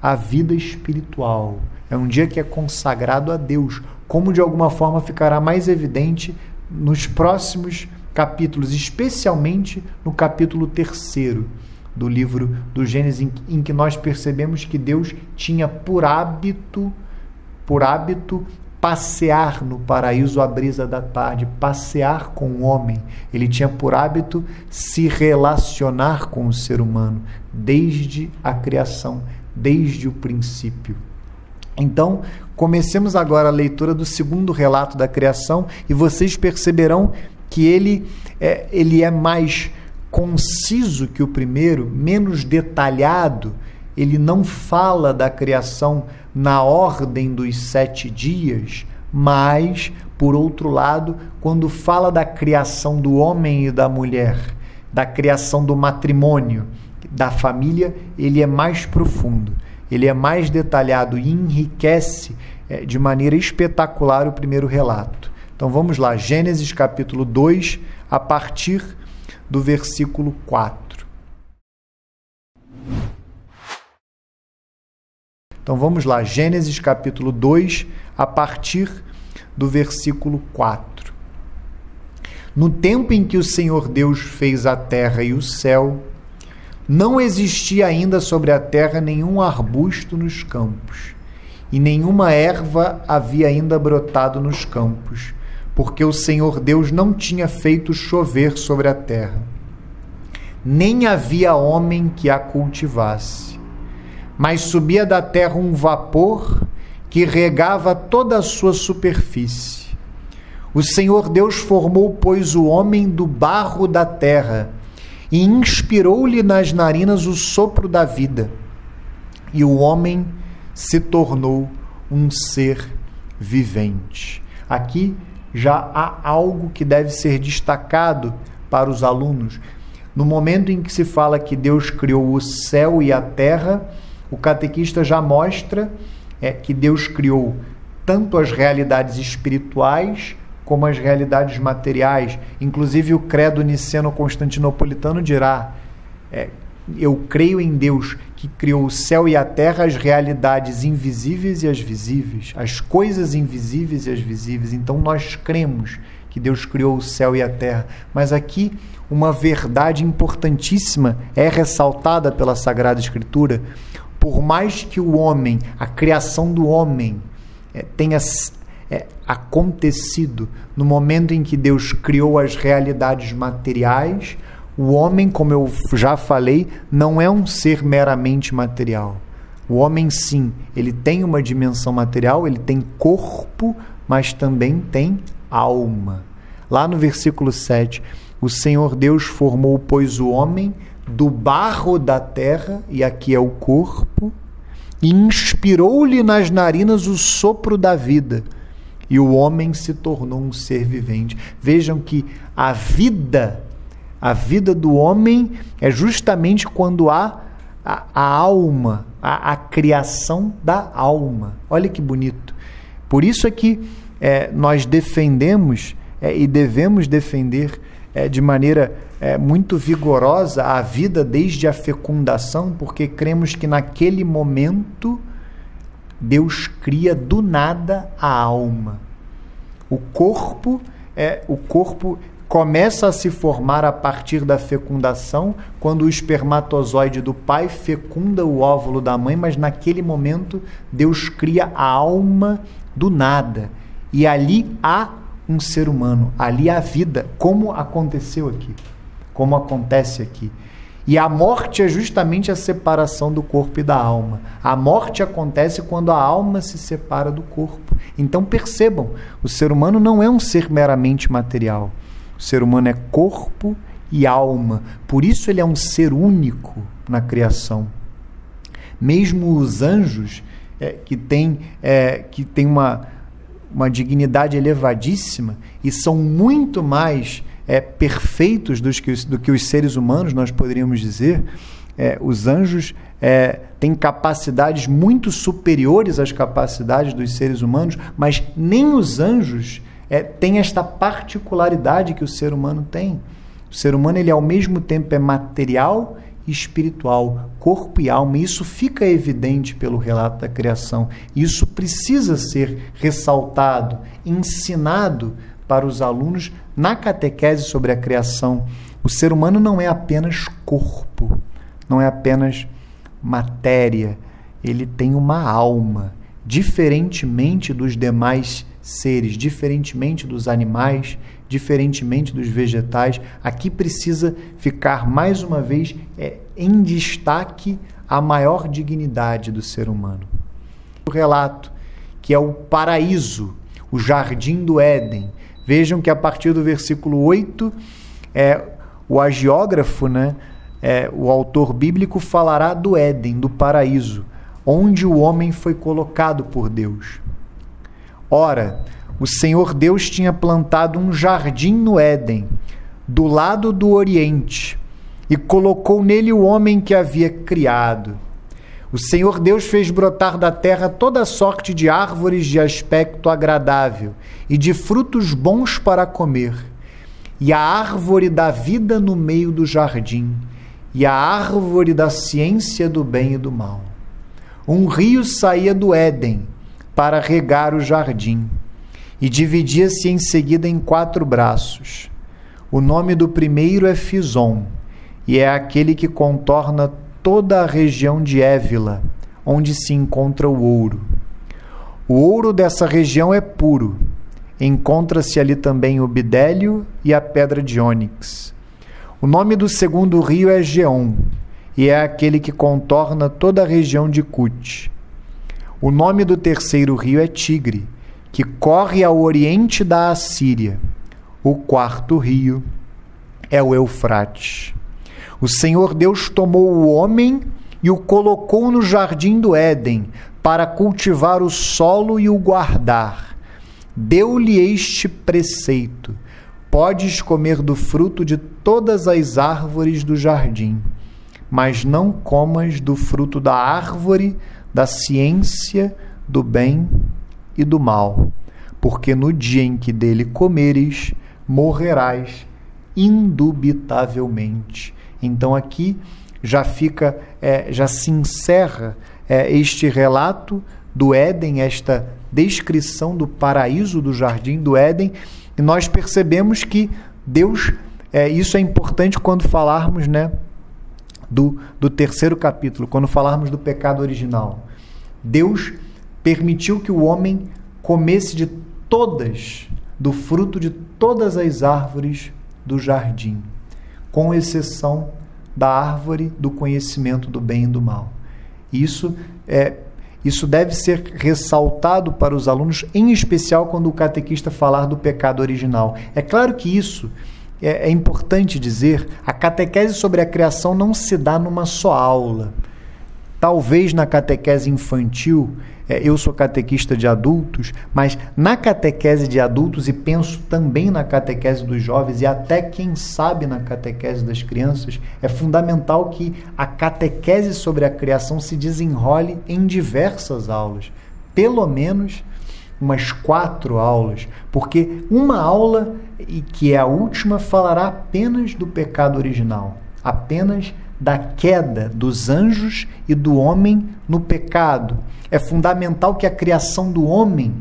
à vida espiritual. É um dia que é consagrado a Deus, como de alguma forma ficará mais evidente nos próximos capítulos, especialmente no capítulo terceiro do livro do Gênesis, em, que nós percebemos que Deus tinha por hábito, por hábito, passear no paraíso à brisa da tarde, passear com o homem. Ele tinha por hábito se relacionar com o ser humano desde a criação, desde o princípio. Então, comecemos agora a leitura do segundo relato da criação e vocês perceberão que ele é, ele é mais conciso que o primeiro, menos detalhado, ele não fala da criação na ordem dos sete dias, mas, por outro lado, quando fala da criação do homem e da mulher, da criação do matrimônio, da família, ele é mais profundo, ele é mais detalhado e enriquece é, de maneira espetacular o primeiro relato. Então vamos lá, Gênesis capítulo 2, a partir do versículo 4. Então vamos lá, Gênesis capítulo 2, a partir do versículo 4. No tempo em que o Senhor Deus fez a terra e o céu, não existia ainda sobre a terra nenhum arbusto nos campos, e nenhuma erva havia ainda brotado nos campos, porque o Senhor Deus não tinha feito chover sobre a terra. Nem havia homem que a cultivasse, mas subia da terra um vapor que regava toda a sua superfície. O Senhor Deus formou, pois, o homem do barro da terra e inspirou-lhe nas narinas o sopro da vida. E o homem se tornou um ser vivente. Aqui já há algo que deve ser destacado para os alunos. No momento em que se fala que Deus criou o céu e a terra, o catequista já mostra é, que Deus criou tanto as realidades espirituais como as realidades materiais. Inclusive, o credo niceno-constantinopolitano dirá é, eu creio em Deus que criou o céu e a terra, as realidades invisíveis e as visíveis, as coisas invisíveis e as visíveis. Então nós cremos que Deus criou o céu e a terra. Mas aqui uma verdade importantíssima é ressaltada pela Sagrada Escritura. Por mais que o homem, a criação do homem, é, tenha é, acontecido no momento em que Deus criou as realidades materiais, o homem, como eu já falei, não é um ser meramente material. O homem, sim, ele tem uma dimensão material, ele tem corpo, mas também tem alma. Lá no versículo 7, o Senhor Deus formou, pois, o homem do barro da terra, e aqui é o corpo, e inspirou-lhe nas narinas o sopro da vida, e o homem se tornou um ser vivente. Vejam que a vida, a vida do homem é justamente quando há a, a alma, a, a, criação da alma. Olha que bonito. Por isso é que é, nós defendemos é, e devemos defender é, de maneira é, muito vigorosa a vida desde a fecundação, porque cremos que naquele momento Deus cria do nada a alma. O corpo é o corpo começa a se formar a partir da fecundação, quando o espermatozoide do pai fecunda o óvulo da mãe, mas naquele momento Deus cria a alma do nada. E ali há um ser humano, ali a vida, como aconteceu aqui, como acontece aqui. E a morte é justamente a separação do corpo e da alma. A morte acontece quando a alma se separa do corpo. Então percebam, o ser humano não é um ser meramente material. O ser humano é corpo e alma. Por isso ele é um ser único na criação. Mesmo os anjos, é, que têm é, que tem uma uma dignidade elevadíssima e são muito mais é, perfeitos dos que, do que os seres humanos, nós poderíamos dizer. É, os anjos é, têm capacidades muito superiores às capacidades dos seres humanos, mas nem os anjos é, têm esta particularidade que o ser humano tem. O ser humano ele ao mesmo tempo é material espiritual, corpo e alma. Isso fica evidente pelo relato da criação. Isso precisa ser ressaltado, ensinado para os alunos na catequese sobre a criação. O ser humano não é apenas corpo, não é apenas matéria, ele tem uma alma, diferentemente dos demais seres, diferentemente dos animais, diferentemente dos vegetais. Aqui precisa ficar mais uma vez é, em destaque a maior dignidade do ser humano. O relato que é o paraíso, o jardim do Éden. Vejam que a partir do versículo 8, é, o agiógrafo, né, é, o autor bíblico, falará do Éden, do paraíso, onde o homem foi colocado por Deus. Ora, o Senhor Deus tinha plantado um jardim no Éden, do lado do Oriente, e colocou nele o homem que havia criado. O Senhor Deus fez brotar da terra toda sorte de árvores de aspecto agradável e de frutos bons para comer, e a árvore da vida no meio do jardim, e a árvore da ciência do bem e do mal. Um rio saía do Éden para regar o jardim e dividia-se em seguida em quatro braços. O nome do primeiro é Fison, e é aquele que contorna toda a região de Évila, onde se encontra o ouro. O ouro dessa região é puro. Encontra-se ali também o bidélio e a pedra de ônix. O nome do segundo rio é Geon, e é aquele que contorna toda a região de Cut. O nome do terceiro rio é Tigre, que corre ao oriente da Assíria. O quarto rio é o Eufrates. O Senhor Deus tomou o homem e o colocou no jardim do Éden para cultivar o solo e o guardar. Deu-lhe este preceito: Podes comer do fruto de todas as árvores do jardim, mas não comas do fruto da árvore da ciência do bem e do mal, porque no dia em que dele comeres, morrerás indubitavelmente. Então aqui já fica, é, já se encerra é, este relato do Éden, esta descrição do paraíso do jardim do Éden, e nós percebemos que Deus, é, isso é importante quando falarmos né, do, do terceiro capítulo, quando falarmos do pecado original. Deus permitiu que o homem comesse de todas, do fruto de todas as árvores do jardim, com exceção da árvore do conhecimento do bem e do mal. Isso é isso deve ser ressaltado para os alunos, em especial quando o catequista falar do pecado original. É claro que isso é, é importante dizer: a catequese sobre a criação não se dá numa só aula. Talvez na catequese infantil, é, eu sou catequista de adultos, mas na catequese de adultos e penso também na catequese dos jovens e até quem sabe na catequese das crianças, é fundamental que a catequese sobre a criação se desenrole em diversas aulas, pelo menos umas quatro aulas, porque uma aula, e que é a última, falará apenas do pecado original, apenas da queda dos anjos e do homem no pecado. É fundamental que a criação do homem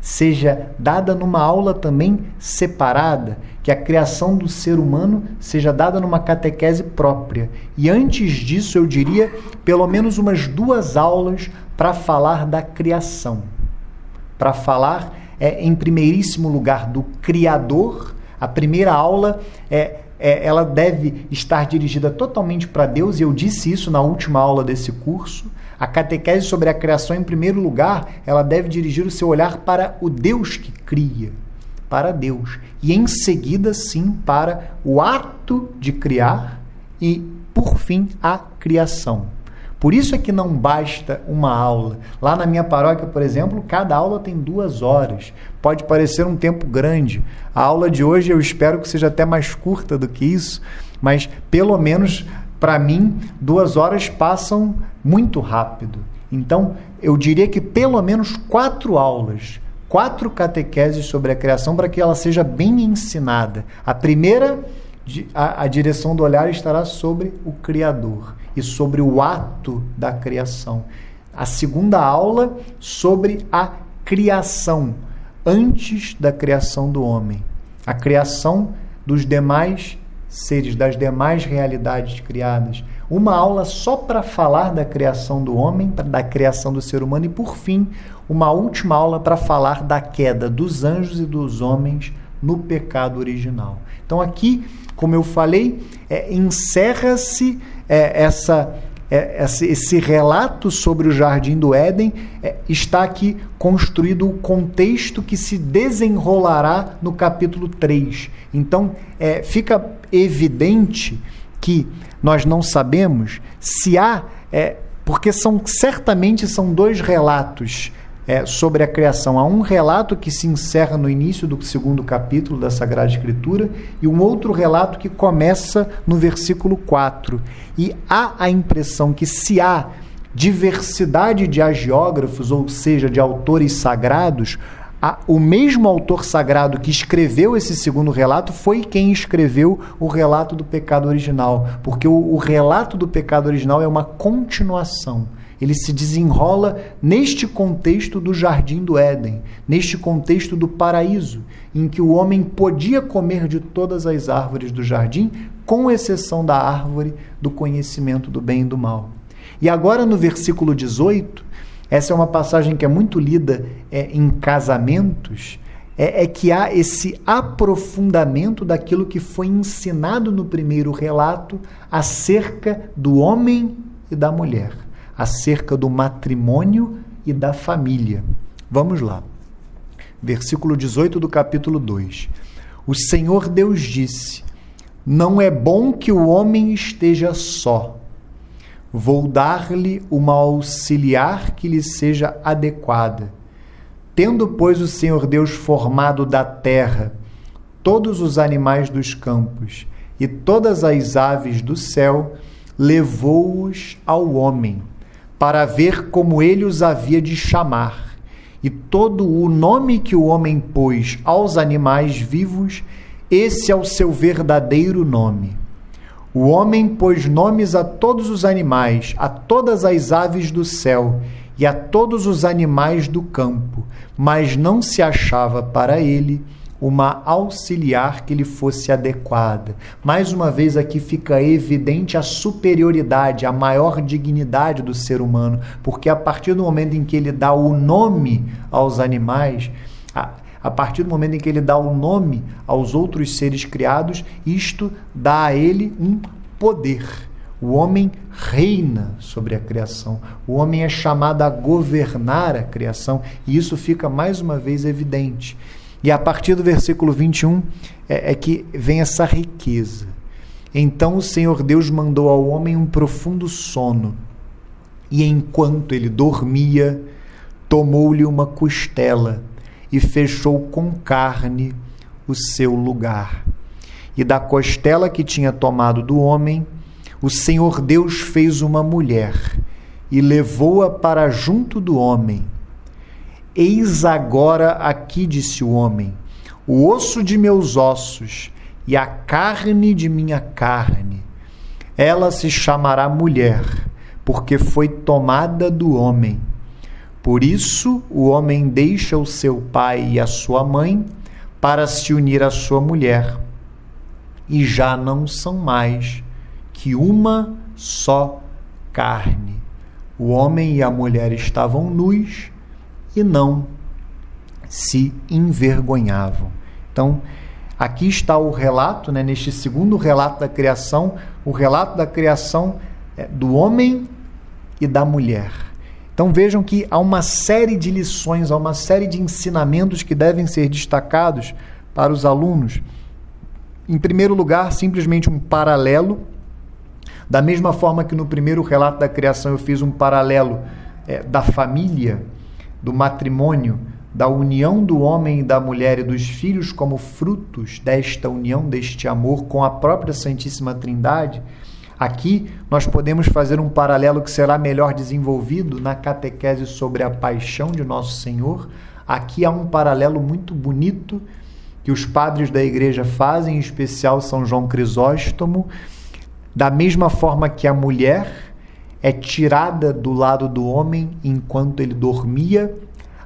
seja dada numa aula também separada, que a criação do ser humano seja dada numa catequese própria. E antes disso, eu diria pelo menos umas duas aulas para falar da criação. Para falar, é, em primeiríssimo lugar, do Criador. A primeira aula é é, ela deve estar dirigida totalmente para Deus, e eu disse isso na última aula desse curso. A catequese sobre a criação, em primeiro lugar, ela deve dirigir o seu olhar para o Deus que cria, para Deus. E em seguida, sim, para o ato de criar e, por fim, a criação. Por isso é que não basta uma aula. Lá na minha paróquia, por exemplo, cada aula tem duas horas. Pode parecer um tempo grande. A aula de hoje eu espero que seja até mais curta do que isso, mas pelo menos para mim, duas horas passam muito rápido. Então, eu diria que pelo menos quatro aulas, quatro catequeses sobre a criação para que ela seja bem ensinada. A primeira, a, a direção do olhar estará sobre o Criador e sobre o ato da criação. A segunda aula sobre a criação, antes da criação do homem. A criação dos demais seres, das demais realidades criadas. Uma aula só para falar da criação do homem, da criação do ser humano, e por fim, uma última aula para falar da queda dos anjos e dos homens no pecado original. Então, aqui, como eu falei, é, encerra-se é, essa, é, esse relato sobre o jardim do Éden é, está aqui construído o contexto que se desenrolará no capítulo 3. Então, é, fica evidente que nós não sabemos se há, é, porque são certamente são dois relatos é, sobre a criação. Há um relato que se encerra no início do segundo capítulo da Sagrada Escritura e um outro relato que começa no versículo 4. E há a impressão que se há diversidade de agiógrafos, ou seja, de autores sagrados, o mesmo autor sagrado que escreveu esse segundo relato foi quem escreveu o relato do pecado original, porque o, o relato do pecado original é uma continuação ele se desenrola neste contexto do jardim do Éden, neste contexto do paraíso, em que o homem podia comer de todas as árvores do jardim, com exceção da árvore do conhecimento do bem e do mal. E agora no versículo 18, essa é uma passagem que é muito lida é, em casamentos, é, é, que há esse aprofundamento daquilo que foi ensinado no primeiro relato acerca do homem e da mulher acerca do matrimônio e da família. Vamos lá. Versículo 18 do capítulo 2. O Senhor Deus disse: Não é bom que o homem esteja só. Vou dar-lhe uma auxiliar que lhe seja adequada. Tendo, pois, o Senhor Deus formado da terra todos os animais dos campos e todas as aves do céu, levou-os ao homem para ver como ele os havia de chamar. E todo o nome que o homem pôs aos animais vivos, esse é o seu verdadeiro nome. O homem pôs nomes a todos os animais, a todas as aves do céu e a todos os animais do campo, mas não se achava para ele uma auxiliar que lhe fosse adequada. Mais uma vez aqui fica evidente a superioridade, a maior dignidade do ser humano, porque a partir do momento em que ele dá o nome aos animais, a, a partir do momento em que ele dá o nome aos outros seres criados, isto dá a ele um poder. O homem reina sobre a criação. O homem é chamado a governar a criação. E isso fica mais uma vez evidente. E a partir do versículo 21 é, é que vem essa riqueza. Então o Senhor Deus mandou ao homem um profundo sono, e enquanto ele dormia, tomou-lhe uma costela e fechou com carne o seu lugar. E da costela que tinha tomado do homem, o Senhor Deus fez uma mulher e levou-a para junto do homem. Eis agora aqui, disse o homem, o osso de meus ossos e a carne de minha carne. Ela se chamará mulher, porque foi tomada do homem. Por isso o homem deixa o seu pai e a sua mãe para se unir à sua mulher, e já não são mais que uma só carne. O homem e a mulher estavam nus e não se envergonhavam. Então, aqui está o relato, né, neste segundo relato da criação, o relato da criação é, do homem e da mulher. Então vejam que há uma série de lições, há uma série de ensinamentos que devem ser destacados para os alunos. Em primeiro lugar, simplesmente um paralelo. Da mesma forma que no primeiro relato da criação eu fiz um paralelo é, da família, do matrimônio, da união do homem e da mulher e dos filhos como frutos desta união, deste amor com a própria Santíssima Trindade, aqui nós podemos fazer um paralelo que será melhor desenvolvido na catequese sobre a paixão de Nosso Senhor. Aqui há um paralelo muito bonito que os padres da igreja fazem, em especial São João Crisóstomo, da mesma forma que a mulher é tirada do lado do homem enquanto ele dormia.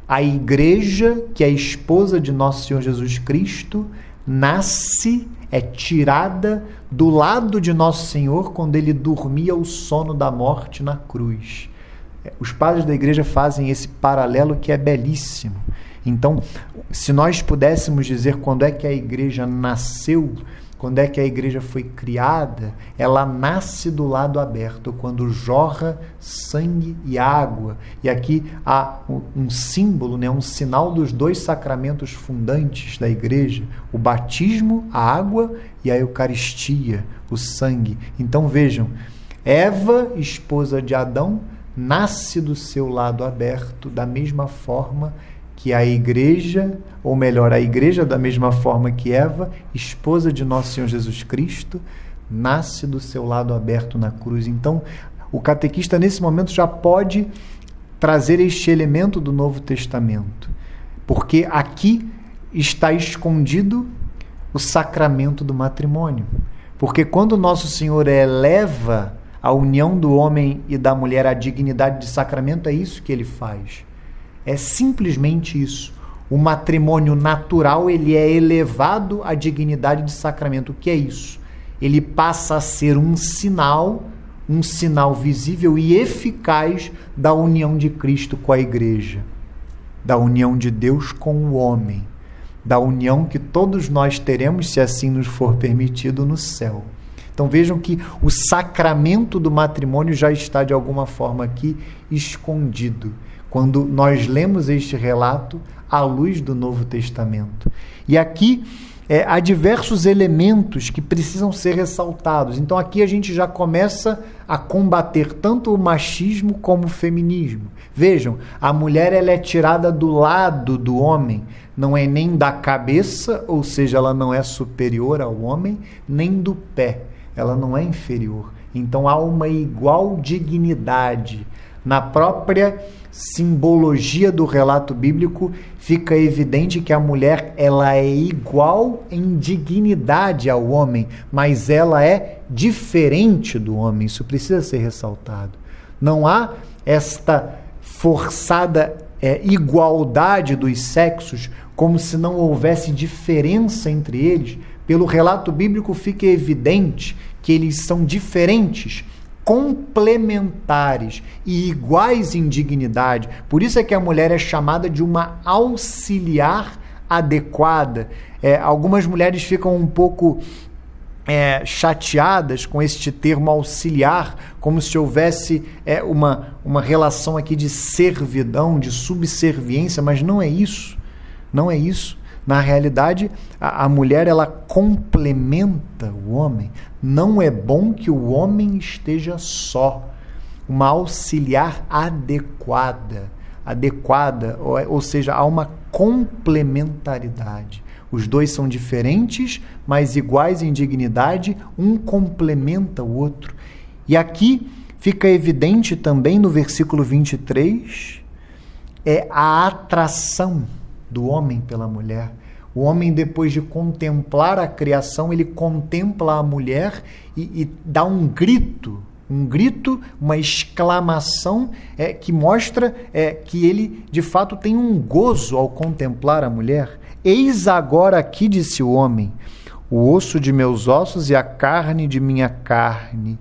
A igreja, que é a esposa de nosso Senhor Jesus Cristo, nasce, é tirada do lado de nosso Senhor quando ele dormia o sono da morte na cruz. É, os padres da igreja fazem esse paralelo que é belíssimo. Então, se nós pudéssemos dizer quando é que a igreja nasceu, quando é que a igreja foi criada, ela nasce do lado aberto, quando jorra sangue e água. E aqui há um símbolo, né, um sinal dos dois sacramentos fundantes da igreja: o batismo, a água, e a Eucaristia, o sangue. Então vejam, Eva, esposa de Adão, nasce do seu lado aberto, da mesma forma que a igreja, ou melhor, a igreja da mesma forma que Eva, esposa de nosso Senhor Jesus Cristo, nasce do seu lado aberto na cruz. Então, o catequista nesse momento já pode trazer este elemento do Novo Testamento, porque aqui está escondido o sacramento do matrimônio. Porque quando nosso Senhor eleva a união do homem e da mulher à dignidade de sacramento, é isso que ele faz. É simplesmente isso. O matrimônio natural ele é elevado à dignidade de sacramento. O que é isso? Ele passa a ser um sinal, um sinal visível e eficaz da união de Cristo com a igreja, da união de Deus com o homem, da união que todos nós teremos, se assim nos for permitido, no céu. Então vejam que o sacramento do matrimônio já está de alguma forma aqui escondido quando nós lemos este relato à luz do Novo Testamento. E aqui é, há diversos elementos que precisam ser ressaltados. Então aqui a gente já começa a combater tanto o machismo como o feminismo. Vejam, a mulher ela é tirada do lado do homem, não é nem da cabeça, ou seja, ela não é superior ao homem, nem do pé, ela não é inferior. Então há uma igual dignidade Na própria simbologia do relato bíblico, fica evidente que a mulher ela é igual em dignidade ao homem, mas ela é diferente do homem. Isso precisa ser ressaltado. Não há esta forçada é, igualdade dos sexos, como se não houvesse diferença entre eles. Pelo relato bíblico fica evidente que eles são diferentes complementares e iguais em dignidade. Por isso é que a mulher é chamada de uma auxiliar adequada. É, algumas mulheres ficam um pouco é, chateadas com este termo auxiliar, como se houvesse é, uma, uma relação aqui de servidão, de subserviência, mas não é isso. Não é isso. Na realidade, a, a mulher ela complementa o homem. Não é bom que o homem esteja só. Uma auxiliar adequada, adequada, ou, ou seja, há uma complementaridade. Os dois são diferentes, mas iguais em dignidade, um complementa o outro. E aqui fica evidente também no versículo 23 é a atração do homem pela mulher. O homem, depois de contemplar a criação, ele contempla a mulher e, e dá um grito, um grito, uma exclamação é, que mostra é, que ele de fato tem um gozo ao contemplar a mulher. Eis agora aqui, disse o homem, o osso de meus ossos e a carne de minha carne.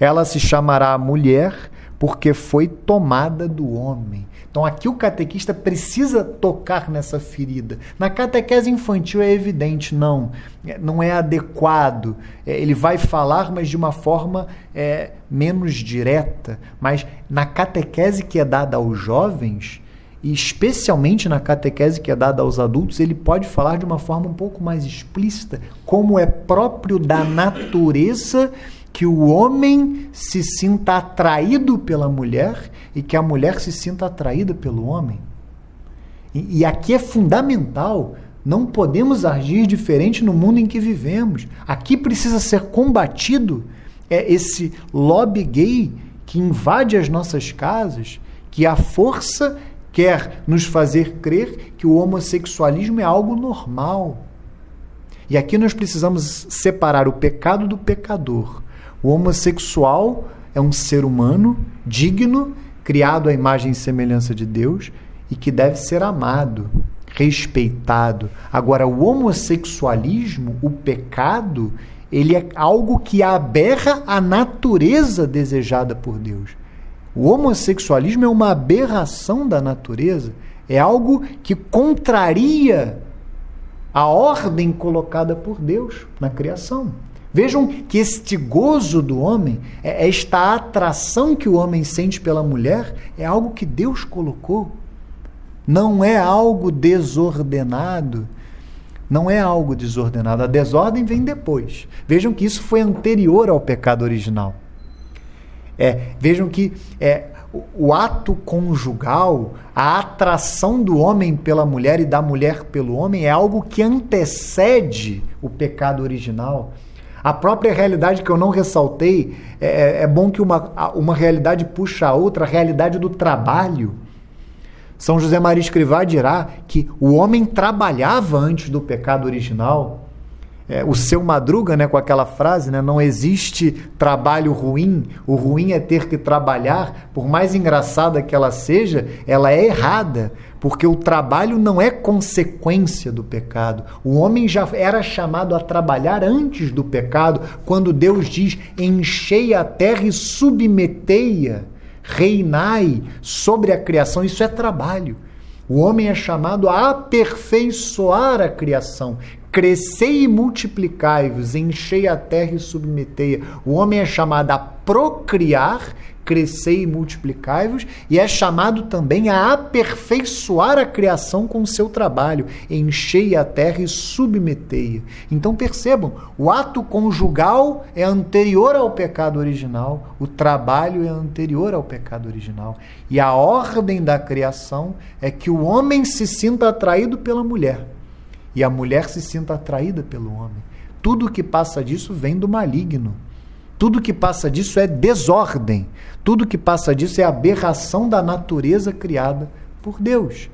Ela se chamará mulher, porque foi tomada do homem. Então aqui o catequista precisa tocar nessa ferida. Na catequese infantil é evidente, não, é, não é adequado. É, ele vai falar, mas de uma forma é, menos direta. Mas na catequese que é dada aos jovens, e especialmente na catequese que é dada aos adultos, ele pode falar de uma forma um pouco mais explícita, como é próprio da natureza que o homem se sinta atraído pela mulher e que a mulher se sinta atraída pelo homem. E, e aqui é fundamental. Não podemos agir diferente no mundo em que vivemos. Aqui precisa ser combatido é esse lobby gay que invade as nossas casas, que a força quer nos fazer crer que o homossexualismo é algo normal. E aqui nós precisamos separar o pecado do pecador. O homossexual é um ser humano digno, criado à imagem e semelhança de Deus e que deve ser amado, respeitado. Agora, o homossexualismo, o pecado, ele é algo que aberra a natureza desejada por Deus. O homossexualismo é uma aberração da natureza, é algo que contraria a ordem colocada por Deus na criação. Vejam que este gozo do homem, é esta atração que o homem sente pela mulher, é algo que Deus colocou. Não é algo desordenado. Não é algo desordenado. A desordem vem depois. Vejam que isso foi anterior ao pecado original. É, vejam que é, o ato conjugal, a atração do homem pela mulher e da mulher pelo homem é algo que antecede o pecado original. A própria realidade que eu não ressaltei, é, é, é bom que uma, uma realidade puxa a outra, a realidade do trabalho. São José Maria Escrivá dirá que o homem trabalhava antes do pecado original. É, o seu Madruga, né, com aquela frase, né, não existe trabalho ruim, o ruim é ter que trabalhar, por mais engraçada que ela seja, ela é errada, porque o trabalho não é consequência do pecado. O homem já era chamado a trabalhar antes do pecado, quando Deus diz: enchei a terra e submetei-a, reinai sobre a criação. Isso é trabalho. O homem é chamado a aperfeiçoar a criação. Crescei e multiplicai-vos, enchei a terra e submetei-a. O homem é chamado a procriar crescei e multiplicai-vos, e é chamado também a aperfeiçoar a criação com o seu trabalho, enchei a terra e submetei-a. Então percebam, o ato conjugal é anterior ao pecado original, o trabalho é anterior ao pecado original. E a ordem da criação é que o homem se sinta atraído pela mulher e a mulher se sinta atraída pelo homem. Tudo que passa disso vem do maligno Tudo que passa disso é desordem. Tudo que passa disso é aberração da natureza criada por Deus.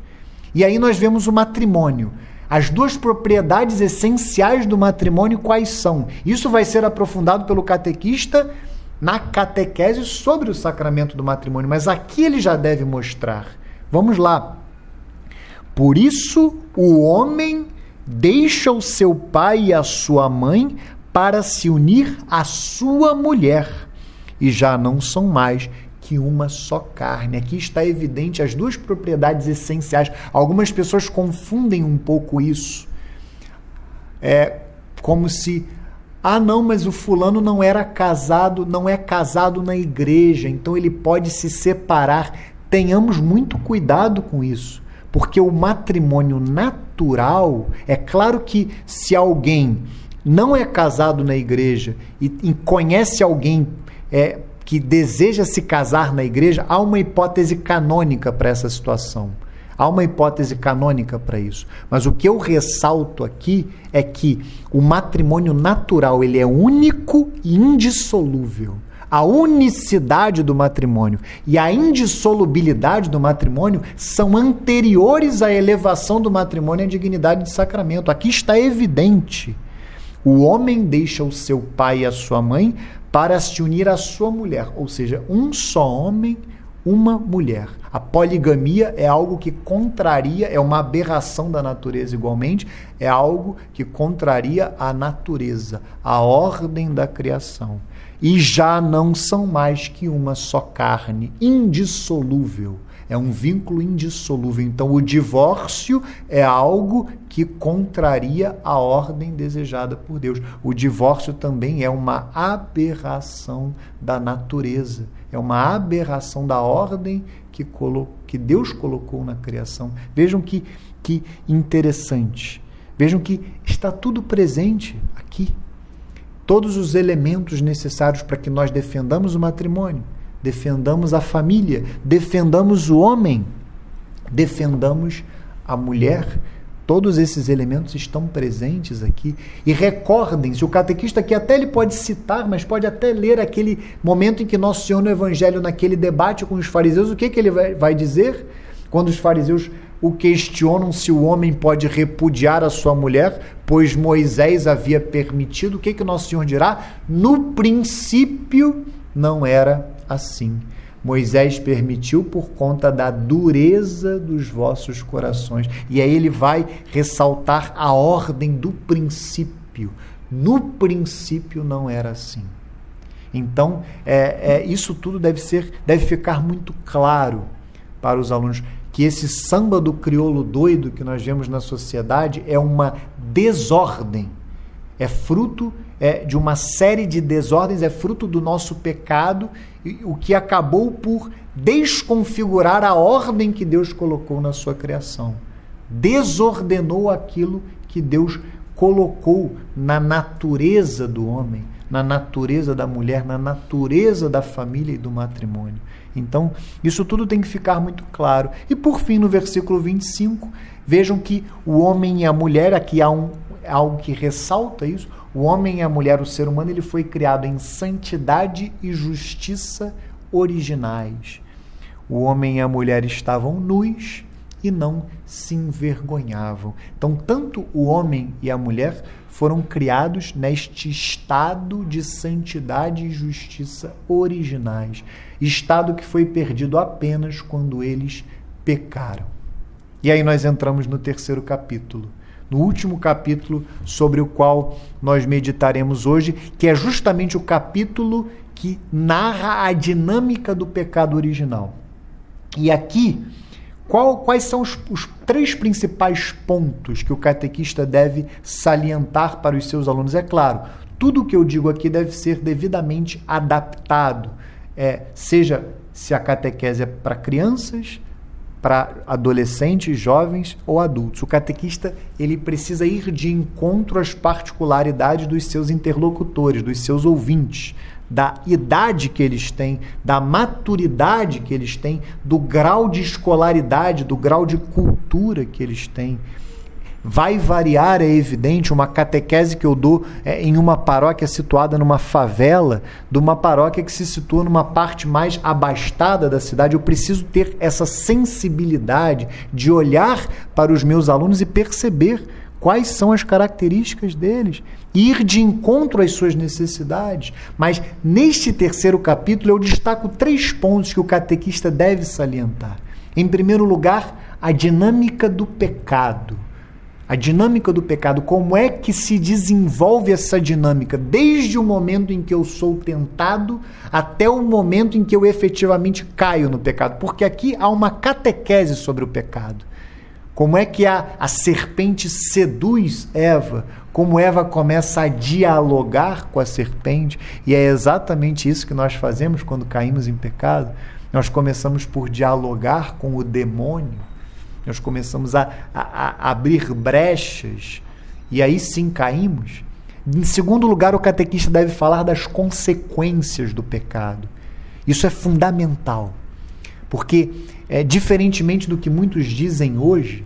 E aí nós vemos o matrimônio. As duas propriedades essenciais do matrimônio quais são? Isso vai ser aprofundado pelo catequista na catequese sobre o sacramento do matrimônio, mas aqui ele já deve mostrar. Vamos lá. Por isso o homem deixa o seu pai e a sua mãe para se unir à sua mulher, e já não são mais que uma só carne. Aqui está evidente as duas propriedades essenciais. Algumas pessoas confundem um pouco isso. É como se ah, não, mas o fulano não era casado, não é casado na igreja, então ele pode se separar. Tenhamos muito cuidado com isso, porque o matrimônio natural, é claro que se alguém não é casado na igreja e, e conhece alguém é, que deseja se casar na igreja, há uma hipótese canônica para essa situação. Há uma hipótese canônica para isso. Mas o que eu ressalto aqui é que o matrimônio natural ele é único e indissolúvel. A unicidade do matrimônio e a indissolubilidade do matrimônio são anteriores à elevação do matrimônio à dignidade de sacramento. Aqui está evidente. O homem deixa o seu pai e a sua mãe para se unir à sua mulher, ou seja, um só homem, uma mulher. A poligamia é algo que contraria, é uma aberração da natureza igualmente, é algo que contraria a natureza, a ordem da criação. E já não são mais que uma só carne, indissolúvel. É um vínculo indissolúvel. Então, o divórcio é algo que contraria a ordem desejada por Deus. O divórcio também é uma aberração da natureza, é uma aberração da ordem que, colo que Deus colocou na criação. Vejam que, que interessante. Vejam que está tudo presente aqui. Todos os elementos necessários para que nós defendamos o matrimônio defendamos a família, defendamos o homem, defendamos a mulher. Todos esses elementos estão presentes aqui. E recordem-se, o catequista aqui até ele pode citar, mas pode até ler aquele momento em que Nosso Senhor no Evangelho, naquele debate com os fariseus, o que, que ele vai dizer? Quando os fariseus o questionam se o homem pode repudiar a sua mulher, pois Moisés havia permitido, o que, que Nosso Senhor dirá? No princípio não era assim. Moisés permitiu por conta da dureza dos vossos corações. E aí ele vai ressaltar a ordem do princípio. No princípio não era assim. Então, é, é, isso tudo deve ser, deve ficar muito claro para os alunos que esse samba do crioulo doido que nós vemos na sociedade é uma desordem, é fruto é, de uma série de desordens, é fruto do nosso pecado, o que acabou por desconfigurar a ordem que Deus colocou na sua criação. Desordenou aquilo que Deus colocou na natureza do homem, na natureza da mulher, na natureza da família e do matrimônio. Então, isso tudo tem que ficar muito claro. E por fim, no versículo 25, vejam que o homem e a mulher, aqui há um, algo que ressalta isso, o homem e a mulher, o ser humano, ele foi criado em santidade e justiça originais. O homem e a mulher estavam nus e não se envergonhavam. Então, tanto o homem e a mulher foram criados neste estado de santidade e justiça originais, estado que foi perdido apenas quando eles pecaram. E aí nós entramos no terceiro capítulo no último capítulo sobre o qual nós meditaremos hoje, que é justamente o capítulo que narra a dinâmica do pecado original. E aqui, qual, quais são os, os três principais pontos que o catequista deve salientar para os seus alunos? É claro, tudo o que eu digo aqui deve ser devidamente adaptado, é, seja se a catequese é para crianças, para adolescentes, jovens ou adultos. O catequista ele precisa ir de encontro às particularidades dos seus interlocutores, dos seus ouvintes, da idade que eles têm, da maturidade que eles têm, do grau de escolaridade, do grau de cultura que eles têm. Vai variar, é evidente, uma catequese que eu dou é, em uma paróquia situada numa favela, de uma paróquia que se situa numa parte mais abastada da cidade. Eu preciso ter essa sensibilidade de olhar para os meus alunos e perceber quais são as características deles, ir de encontro às suas necessidades. Mas neste terceiro capítulo eu destaco três pontos que o catequista deve salientar. Em primeiro lugar, a dinâmica do pecado a dinâmica do pecado, como é que se desenvolve essa dinâmica desde o momento em que eu sou tentado até o momento em que eu efetivamente caio no pecado. Porque aqui há uma catequese sobre o pecado. Como é que a, a serpente seduz Eva? Como Eva começa a dialogar com a serpente? E é exatamente isso que nós fazemos quando caímos em pecado. Nós começamos por dialogar com o demônio nós começamos a, a, a abrir brechas e aí sim caímos. Em segundo lugar, o catequista deve falar das consequências do pecado. Isso é fundamental, porque, é, diferentemente do que muitos dizem hoje,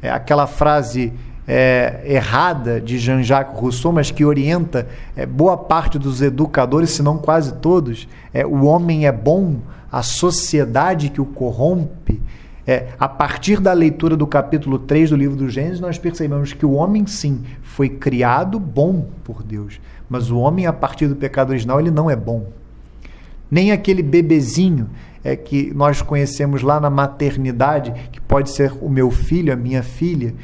é aquela frase é, errada de Jean-Jacques Rousseau, mas que orienta é, boa parte dos educadores, se não quase todos, é, o homem é bom, a sociedade que o corrompe. É, a partir da leitura do capítulo 3 do livro do Gênesis, nós percebemos que o homem, sim, foi criado bom por Deus. Mas o homem, a partir do pecado original, ele não é bom. Nem aquele bebezinho é, que nós conhecemos lá na maternidade, que pode ser o meu filho, a minha filha,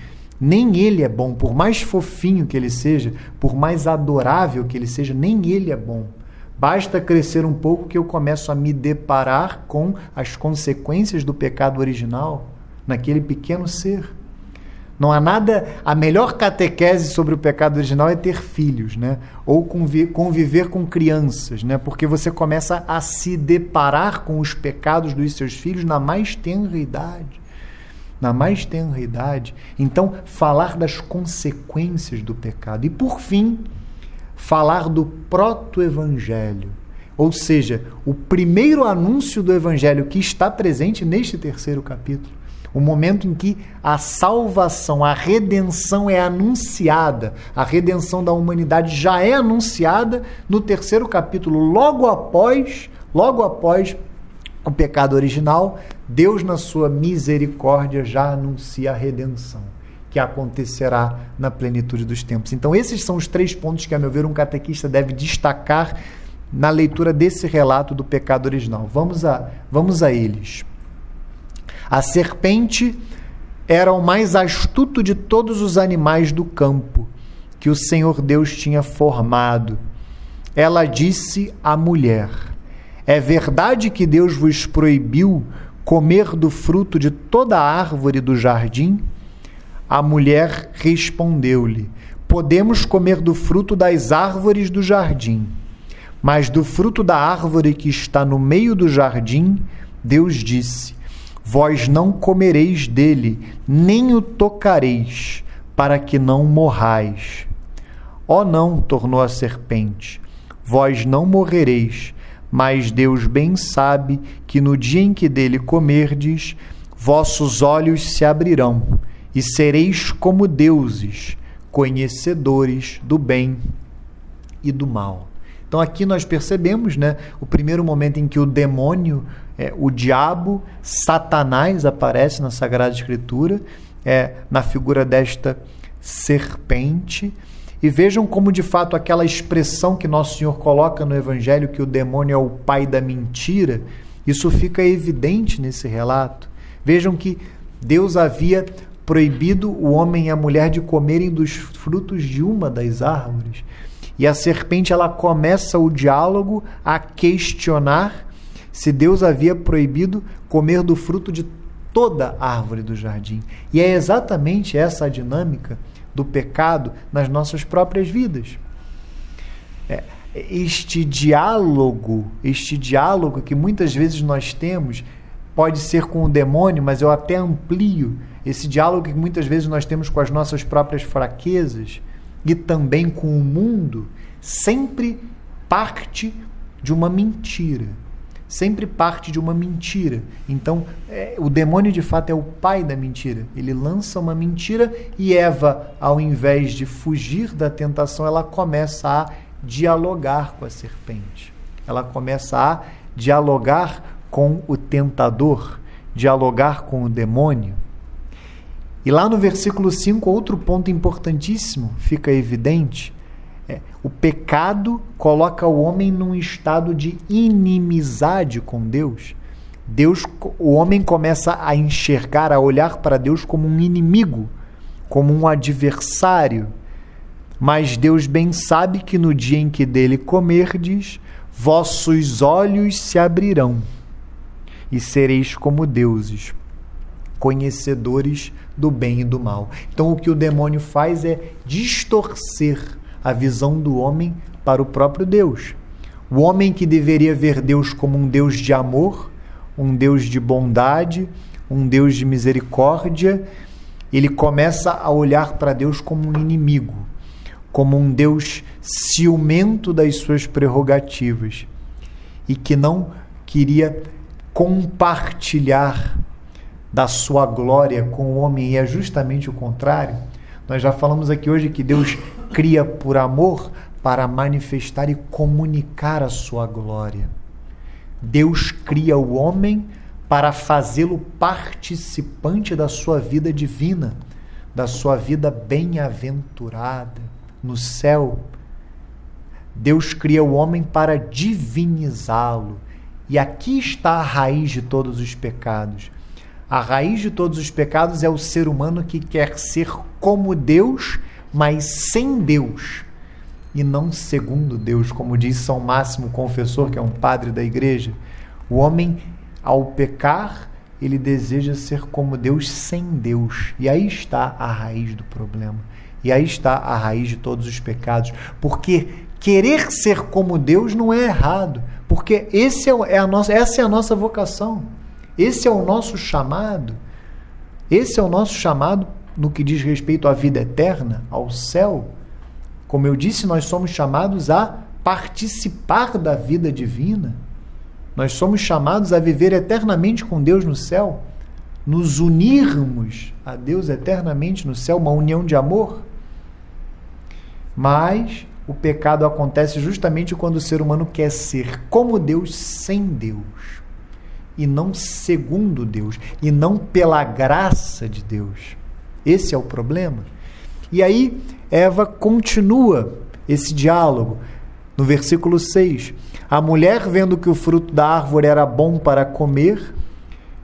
nem ele é bom, por mais fofinho que ele seja, por mais adorável que ele seja, nem ele é bom. Basta crescer um pouco que eu começo a me deparar com as consequências do pecado original naquele pequeno ser. Não há nada. A melhor catequese sobre o pecado original é ter filhos, né? Ou conviver com crianças, né? Porque você começa a se deparar com os pecados dos seus filhos na mais tenra idade. Na mais tenra idade. Então, falar das consequências do pecado. E por fim, falar do proto-evangelho, ou seja, o primeiro anúncio do evangelho que está presente neste terceiro capítulo. O momento em que a salvação, a redenção é anunciada, a redenção da humanidade já é anunciada no terceiro capítulo, logo após, logo após o pecado original, Deus na sua misericórdia já anuncia a redenção que acontecerá na plenitude dos tempos. Então, esses são os três pontos que, a meu ver, um catequista deve destacar na leitura desse relato do pecado original. Vamos a, vamos a eles. A serpente era o mais astuto de todos os animais do campo que o Senhor Deus tinha formado. Ela disse à mulher: É verdade que Deus vos proibiu comer do fruto de toda a árvore do jardim? A mulher respondeu-lhe: Podemos comer do fruto das árvores do jardim, mas do fruto da árvore que está no meio do jardim, Deus disse: Vós não comereis dele, nem o tocareis, para que não morrais. Ó oh, não, tornou a serpente, vós não morrereis, mas Deus bem sabe que no dia em que dele comerdes, vossos olhos se abrirão e sereis como deuses, conhecedores do bem e do mal. Então aqui nós percebemos, né, o primeiro momento em que o demônio, é, o diabo, Satanás aparece na Sagrada Escritura, é, na figura desta serpente. E vejam como de fato aquela expressão que nosso Senhor coloca no Evangelho, que o demônio é o pai da mentira, isso fica evidente nesse relato. Vejam que Deus havia proibido o homem e a mulher de comerem dos frutos de uma das árvores. E a serpente ela começa o diálogo a questionar se Deus havia proibido comer do fruto de toda árvore do jardim. E é exatamente essa a dinâmica do pecado nas nossas próprias vidas. É, este diálogo, este diálogo que muitas vezes nós temos, pode ser com o demônio, mas eu até amplio esse diálogo que muitas vezes nós temos com as nossas próprias fraquezas e também com o mundo, sempre parte de uma mentira. sempre parte de uma mentira. Então, é, o demônio de fato é o pai da mentira. Ele lança uma mentira e Eva, ao invés de fugir da tentação, ela começa a dialogar com a serpente. Ela começa a dialogar com o tentador, dialogar com o demônio. E lá no versículo 5, outro ponto importantíssimo fica evidente é, o pecado coloca o homem num estado de inimizade com Deus. Deus, o homem começa a enxergar, a olhar para Deus como um inimigo, como um adversário. Mas Deus bem sabe que no dia em que dele comerdes, vossos olhos se abrirão e sereis como deuses, conhecedores do bem e do mal. Então o que o demônio faz é distorcer a visão do homem para o próprio Deus. O homem que deveria ver Deus como um Deus de amor, um Deus de bondade, um Deus de misericórdia, ele começa a olhar para Deus como um inimigo, como um Deus ciumento das suas prerrogativas e que não queria compartilhar da sua glória com o homem, e é justamente o contrário. Nós já falamos aqui hoje que Deus cria por amor para manifestar e comunicar a sua glória. Deus cria o homem para fazê-lo participante da sua vida divina, da sua vida bem-aventurada no céu. Deus cria o homem para divinizá-lo. E aqui está a raiz de todos os pecados. A raiz de todos os pecados é o ser humano que quer ser como Deus mas sem Deus e não segundo Deus, como diz São Máximo Confessor, que é um padre da igreja. O homem, ao pecar, ele deseja ser como Deus sem Deus. E aí está a raiz do problema. E aí está a raiz de todos os pecados. Porque querer ser como Deus não é errado. Porque esse é, é a nossa, essa é a nossa vocação. Esse é o nosso chamado. Esse é o nosso chamado no que diz respeito à vida eterna, ao céu, como eu disse, nós somos chamados a participar da vida divina. Nós somos chamados a viver eternamente com Deus no céu, nos unirmos a Deus eternamente no céu, uma união de amor. Mas o pecado acontece justamente quando o ser humano quer ser como Deus sem Deus, e não segundo Deus, e não pela graça de Deus. Esse é o problema. E aí Eva continua esse diálogo no versículo 6. A mulher, vendo que o fruto da árvore era bom para comer,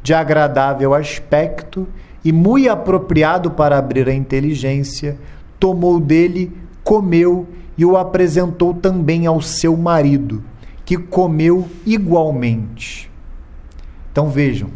de agradável aspecto e muito apropriado para abrir a inteligência, tomou dele, comeu e o apresentou também ao seu marido, que comeu igualmente. Então vejam,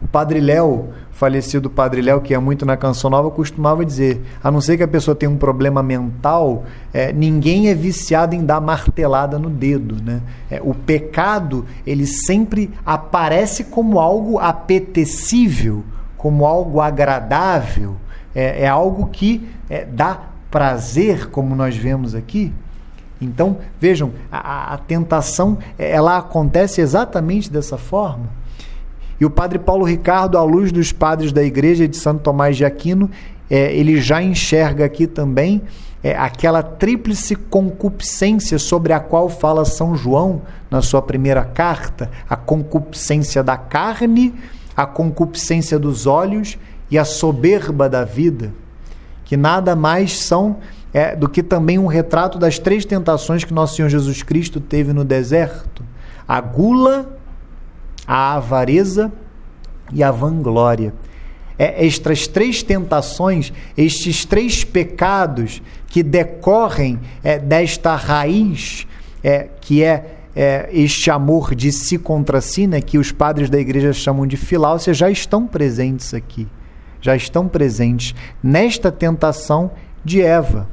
o padre Léo falecido Padre Léo, que é muito na Canção Nova, costumava dizer: a não ser que a pessoa tenha um problema mental, é, ninguém é viciado em dar martelada no dedo. Né? É, o pecado, ele sempre aparece como algo apetecível, como algo agradável, é, é algo que é, dá prazer, como nós vemos aqui. Então, vejam, a, a tentação ela acontece exatamente dessa forma. E o padre Paulo Ricardo, à luz dos padres da igreja de Santo Tomás de Aquino, é, ele já enxerga aqui também é, aquela tríplice concupiscência sobre a qual fala São João na sua primeira carta: a concupiscência da carne, a concupiscência dos olhos e a soberba da vida, que nada mais são é, do que também um retrato das três tentações que nosso Senhor Jesus Cristo teve no deserto: a gula, a avareza e a vanglória. É, estas três tentações, estes três pecados que decorrem é, desta raiz, é, que é, é, este amor de si contra si, né, que os padres da igreja chamam de filáusia, já estão presentes aqui. Já estão presentes nesta tentação de Eva.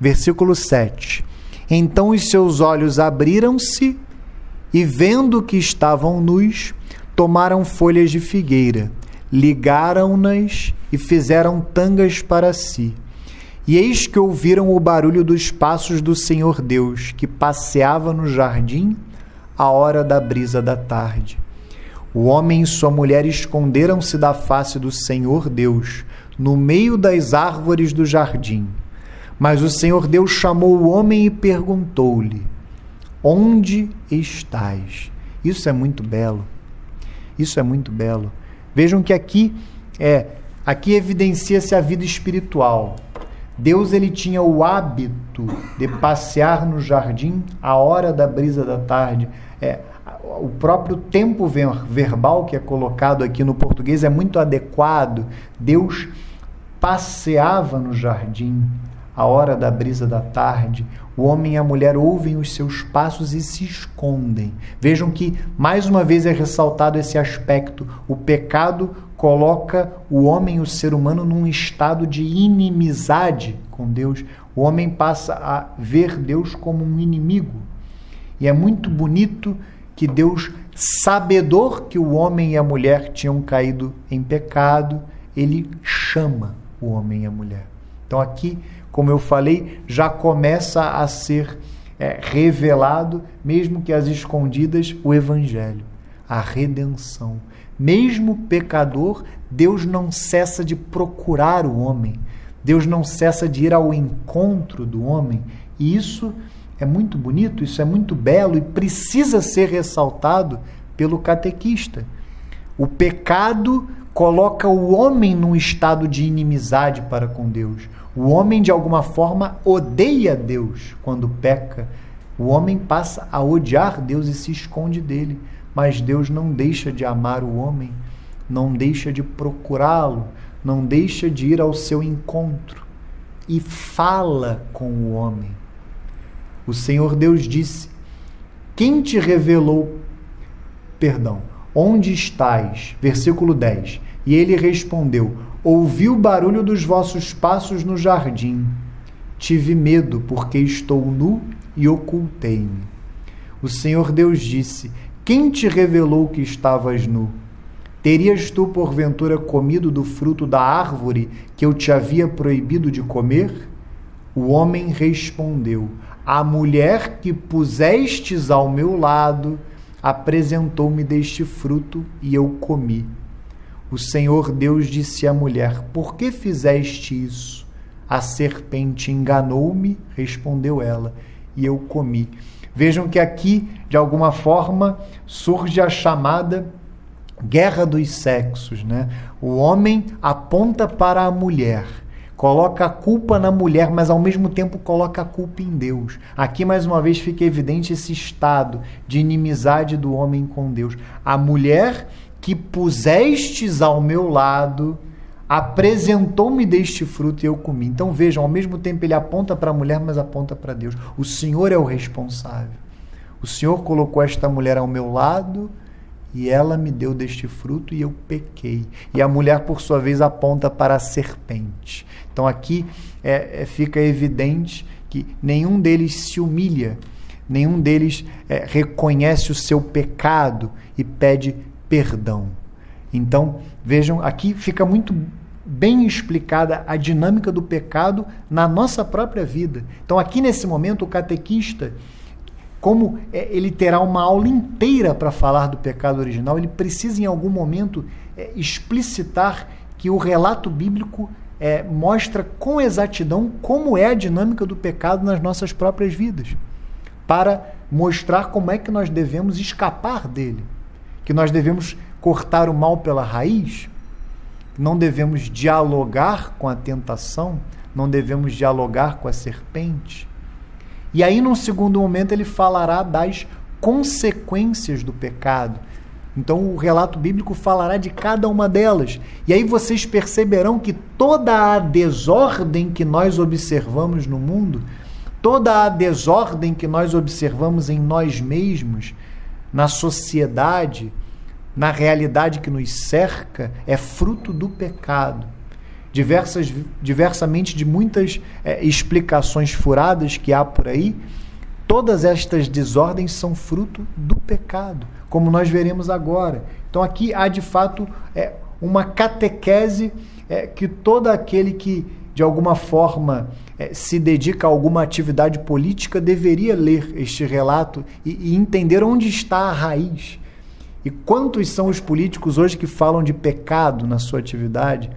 Versículo 7. Então os seus olhos abriram-se e vendo que estavam nus, tomaram folhas de figueira, ligaram-nas e fizeram tangas para si. E eis que ouviram o barulho dos passos do Senhor Deus, que passeava no jardim a hora da brisa da tarde. O homem e sua mulher esconderam-se da face do Senhor Deus, no meio das árvores do jardim. Mas o Senhor Deus chamou o homem e perguntou-lhe: Onde estás? Isso é muito belo. Isso é muito belo. Vejam que aqui é aqui evidencia-se a vida espiritual. Deus ele tinha o hábito de passear no jardim à hora da brisa da tarde. É, o próprio tempo verbal que é colocado aqui no português é muito adequado. Deus passeava no jardim à hora da brisa da tarde. O homem e a mulher ouvem os seus passos e se escondem. Vejam que, mais uma vez, é ressaltado esse aspecto. O pecado coloca o homem, o ser humano, num estado de inimizade com Deus. O homem passa a ver Deus como um inimigo. E é muito bonito que Deus, sabedor que o homem e a mulher tinham caído em pecado, ele chama o homem e a mulher. Então aqui como eu falei, já começa a ser é, revelado, mesmo que às escondidas, o Evangelho, a redenção. Mesmo pecador, Deus não cessa de procurar o homem, Deus não cessa de ir ao encontro do homem, e isso é muito bonito, isso é muito belo e precisa ser ressaltado pelo catequista. O pecado coloca o homem num estado de inimizade para com Deus. O homem, de alguma forma, odeia Deus quando peca. O homem passa a odiar Deus e se esconde dele. Mas Deus não deixa de amar o homem, não deixa de procurá-lo, não deixa de ir ao seu encontro e fala com o homem. O Senhor Deus disse: Quem te revelou? Perdão, onde estás? Versículo 10. E ele respondeu: Ouvi o barulho dos vossos passos no jardim. Tive medo, porque estou nu e ocultei-me. O Senhor Deus disse: Quem te revelou que estavas nu? Terias tu, porventura, comido do fruto da árvore que eu te havia proibido de comer? O homem respondeu: A mulher que pusestes ao meu lado apresentou-me deste fruto e eu comi. O Senhor Deus disse à mulher: Por que fizeste isso? A serpente enganou-me, respondeu ela, e eu comi. Vejam que aqui, de alguma forma, surge a chamada guerra dos sexos. Né? O homem aponta para a mulher, coloca a culpa na mulher, mas ao mesmo tempo coloca a culpa em Deus. Aqui, mais uma vez, fica evidente esse estado de inimizade do homem com Deus. A mulher que pusestes ao meu lado, apresentou-me deste fruto e eu comi. Então vejam, ao mesmo tempo ele aponta para a mulher, mas aponta para Deus. O Senhor é o responsável. O Senhor colocou esta mulher ao meu lado e ela me deu deste fruto e eu pequei. E a mulher, por sua vez, aponta para a serpente. Então aqui é, é, fica evidente que nenhum deles se humilha, nenhum deles é, reconhece o seu pecado e pede perdão. Então, vejam, aqui fica muito bem explicada a dinâmica do pecado na nossa própria vida. Então, aqui nesse momento, o catequista, como é, ele terá uma aula inteira para falar do pecado original, ele precisa em algum momento é, explicitar que o relato bíblico é, mostra com exatidão como é a dinâmica do pecado nas nossas próprias vidas, para mostrar como é que nós devemos escapar dele que nós devemos cortar o mal pela raiz, não devemos dialogar com a tentação, não devemos dialogar com a serpente. E aí, num segundo momento, ele falará das consequências do pecado. Então, o relato bíblico falará de cada uma delas. E aí vocês perceberão que toda a desordem que nós observamos no mundo, toda a desordem que nós observamos em nós mesmos, na sociedade, na realidade que nos cerca, é fruto do pecado. Diversas, diversamente de muitas é, explicações furadas que há por aí, todas estas desordens são fruto do pecado, como nós veremos agora. Então aqui há de fato é, uma catequese é, que todo aquele que de alguma forma é, se dedica a alguma atividade política, deveria ler este relato e, e entender onde está a raiz. E quantos são os políticos hoje que falam de pecado na sua atividade,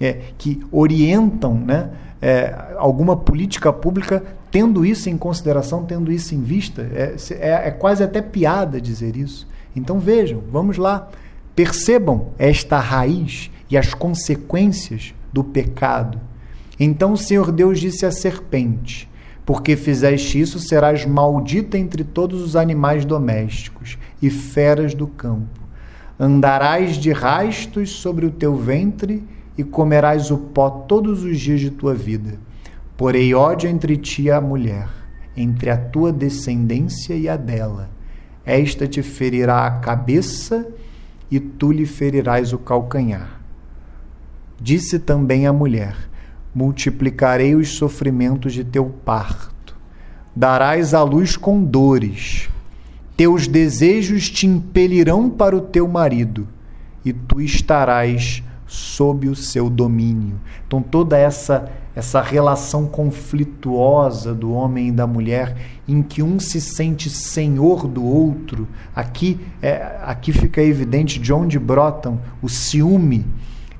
é, que orientam né, é, alguma política pública tendo isso em consideração, tendo isso em vista? É, é, é quase até piada dizer isso. Então vejam, vamos lá, percebam esta raiz e as consequências do pecado. Então o Senhor Deus disse à serpente: Porque fizeste isso, serás maldita entre todos os animais domésticos e feras do campo. Andarás de rastos sobre o teu ventre e comerás o pó todos os dias de tua vida. Porei ódio entre ti e a mulher, entre a tua descendência e a dela. Esta te ferirá a cabeça e tu lhe ferirás o calcanhar. Disse também a mulher: Multiplicarei os sofrimentos de teu parto. Darás à luz com dores. Teus desejos te impelirão para o teu marido, e tu estarás sob o seu domínio. Então toda essa essa relação conflituosa do homem e da mulher, em que um se sente senhor do outro, aqui é, aqui fica evidente de onde brotam o ciúme,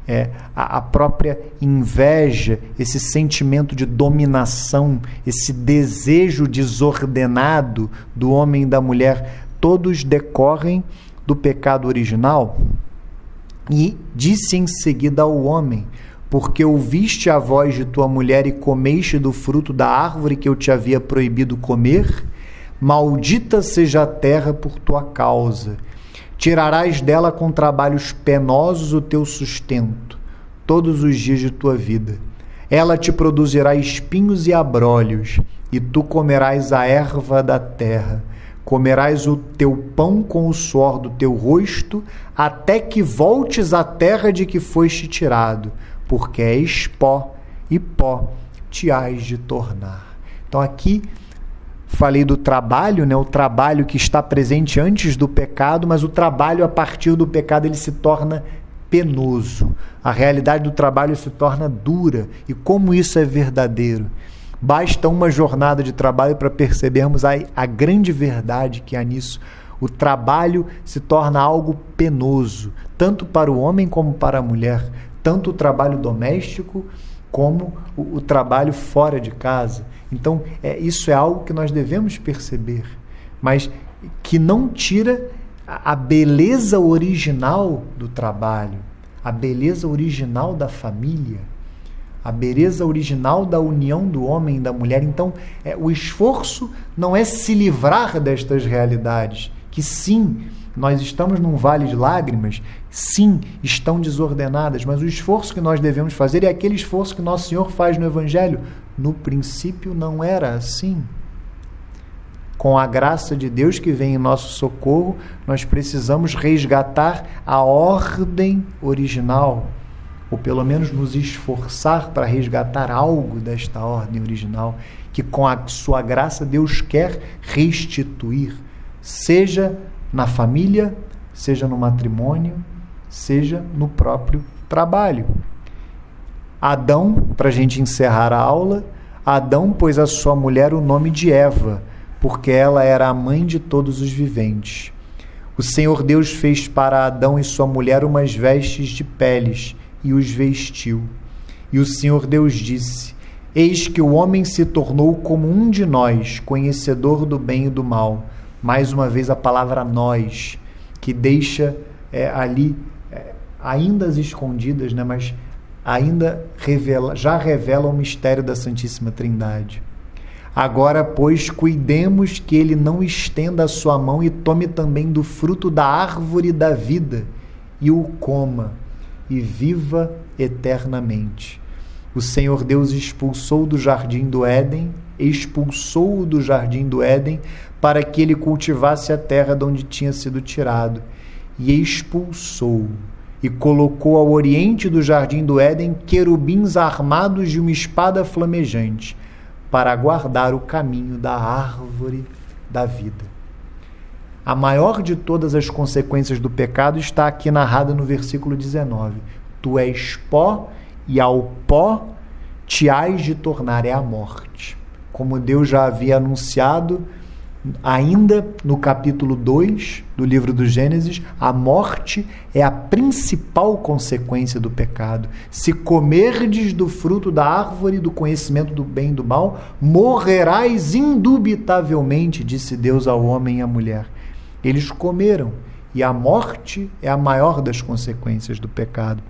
é, a, a própria inveja, esse sentimento de dominação, esse desejo desordenado do homem e da mulher, todos decorrem do pecado original e disse em seguida ao homem: Porque ouviste a voz de tua mulher e comeste do fruto da árvore que eu te havia proibido comer? Maldita seja a terra por tua causa. Tirarás dela com trabalhos penosos o teu sustento, todos os dias de tua vida. Ela te produzirá espinhos e abrolhos, e tu comerás a erva da terra Comerás o teu pão com o suor do teu rosto, até que voltes à terra de que foste tirado, porque és pó, e pó te hás de tornar. Então aqui falei do trabalho, né? O trabalho que está presente antes do pecado, mas o trabalho a partir do pecado ele se torna penoso. A realidade do trabalho se torna dura. E como isso é verdadeiro? Basta uma jornada de trabalho para percebermos a, a grande verdade que há nisso. O trabalho se torna algo penoso, tanto para o homem como para a mulher, tanto o trabalho doméstico como o, o trabalho fora de casa. Então, é, isso é algo que nós devemos perceber, mas que não tira a beleza original do trabalho, a beleza original da família a beleza original da união do homem e da mulher. Então, é, o esforço não é se livrar destas realidades, que sim, nós estamos num vale de lágrimas, sim, estão desordenadas, mas o esforço que nós devemos fazer é aquele esforço que nosso Senhor faz no Evangelho. No princípio não era assim. Com a graça de Deus que vem em nosso socorro, nós precisamos resgatar a ordem original ou pelo menos nos esforçar para resgatar algo desta ordem original que com a sua graça Deus quer restituir, seja na família, seja no matrimônio, seja no próprio trabalho. Adão, para a gente encerrar a aula, Adão pôs a sua mulher o nome de Eva, porque ela era a mãe de todos os viventes. O Senhor Deus fez para Adão e sua mulher umas vestes de peles e os vestiu. E o Senhor Deus disse: Eis que o homem se tornou como um de nós, conhecedor do bem e do mal. Mais uma vez a palavra nós, que deixa é, ali, é, ainda as escondidas, né, mas ainda revela, já revela o mistério da Santíssima Trindade. Agora, pois, cuidemos que ele não estenda a sua mão e tome também do fruto da árvore da vida e o coma e viva eternamente. O Senhor Deus expulsou do jardim do Éden, expulsou-o do jardim do Éden para que ele cultivasse a terra de onde tinha sido tirado, e expulsou e colocou ao oriente do jardim do Éden querubins armados de uma espada flamejante para guardar o caminho da árvore da vida. A maior de todas as consequências do pecado está aqui narrada no versículo 19: Tu és pó, e ao pó te hás de tornar é a morte. Como Deus já havia anunciado ainda no capítulo 2 do livro do Gênesis, a morte é a principal consequência do pecado. Se comerdes do fruto da árvore do conhecimento do bem e do mal, morrerás indubitavelmente, disse Deus ao homem e à mulher. Eles comeram, e a morte é a maior das consequências do pecado.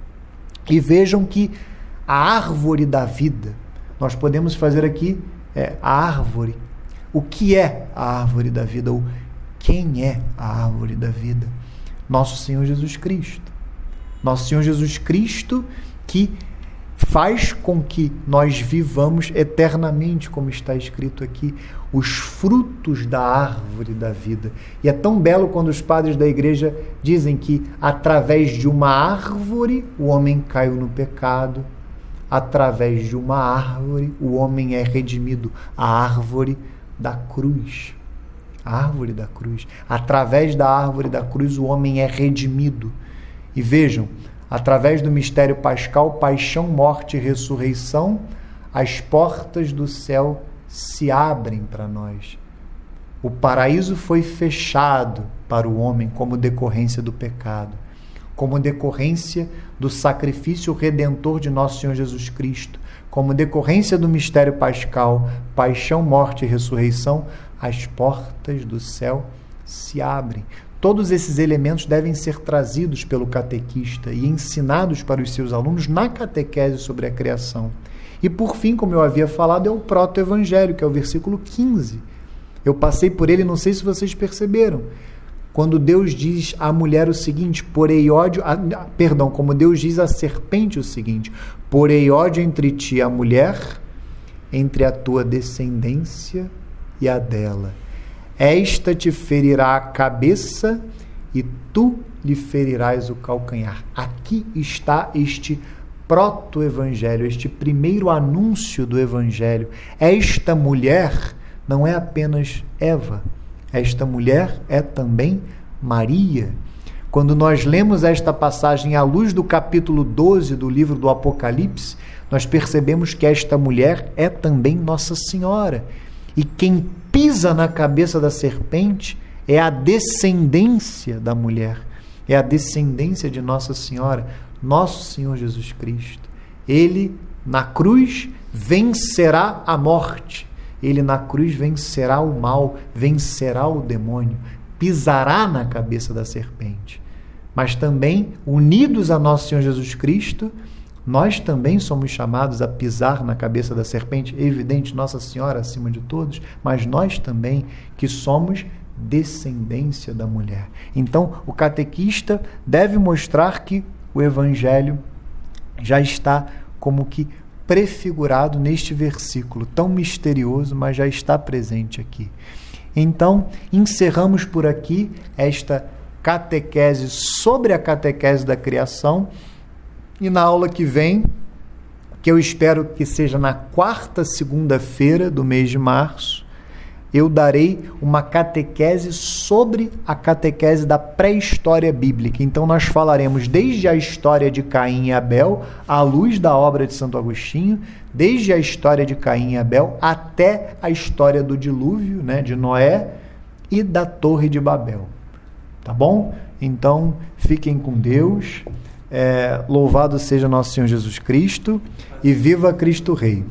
E vejam que a árvore da vida, nós podemos fazer aqui é, a árvore o que é a árvore da vida ou quem é a árvore da vida? Nosso Senhor Jesus Cristo. Nosso Senhor Jesus Cristo que faz com que nós vivamos eternamente, como está escrito aqui, os frutos da árvore da vida. E é tão belo quando os padres da igreja dizem que através de uma árvore o homem caiu no pecado, através de uma árvore o homem é redimido. A árvore da cruz. A árvore da cruz. Através da árvore da cruz, o homem é redimido. E vejam, através do mistério pascal, paixão, morte e ressurreição, as portas do céu se abrem para nós. O paraíso foi fechado para o homem como decorrência do pecado, como decorrência do sacrifício redentor de nosso Senhor Jesus Cristo, como decorrência do mistério pascal, paixão, morte e ressurreição, as portas do céu se abrem. Todos esses elementos devem ser trazidos pelo catequista e ensinados para os seus alunos na catequese sobre a criação. E por fim, como eu havia falado, é o proto-evangelho, que é o versículo 15. Eu passei por ele, não sei se vocês perceberam quando Deus diz à mulher o seguinte: porei ódio, a, perdão, como Deus diz à serpente o seguinte: porei ódio entre ti a mulher, entre a tua descendência e a dela. Esta te ferirá a cabeça e tu lhe ferirás o calcanhar. Aqui está este proto-evangelho, este primeiro anúncio do evangelho. Esta mulher não é apenas Eva esta mulher é também Maria. Quando nós lemos esta passagem à luz do capítulo 12 do livro do Apocalipse, nós percebemos que esta mulher é também Nossa Senhora. E quem pisa na cabeça da serpente é a descendência da mulher, é a descendência de Nossa Senhora, nosso Senhor Jesus Cristo. Ele, na cruz, vencerá a morte ele na cruz vencerá o mal, vencerá o demônio, pisará na cabeça da serpente. Mas também, unidos a nosso Senhor Jesus Cristo, nós também somos chamados a pisar na cabeça da serpente, evidente, Nossa Senhora acima de todos, mas nós também que somos descendência da mulher. Então, o catequista deve mostrar que o evangelho já está como que prefigurado neste versículo tão misterioso, mas já está presente aqui. Então, encerramos por aqui esta catequese sobre a catequese da criação e na aula que vem, que eu espero que seja na quarta segunda-feira do mês de março, eu darei uma catequese sobre a catequese da pré-história bíblica. Então, nós falaremos desde a história de Caim e Abel, à luz da obra de Santo Agostinho, desde a história de Caim e Abel até a história do dilúvio, né, de Noé e da Torre de Babel. Tá bom? Então, fiquem com Deus. É, louvado seja nosso Senhor Jesus Cristo e viva Cristo Rei.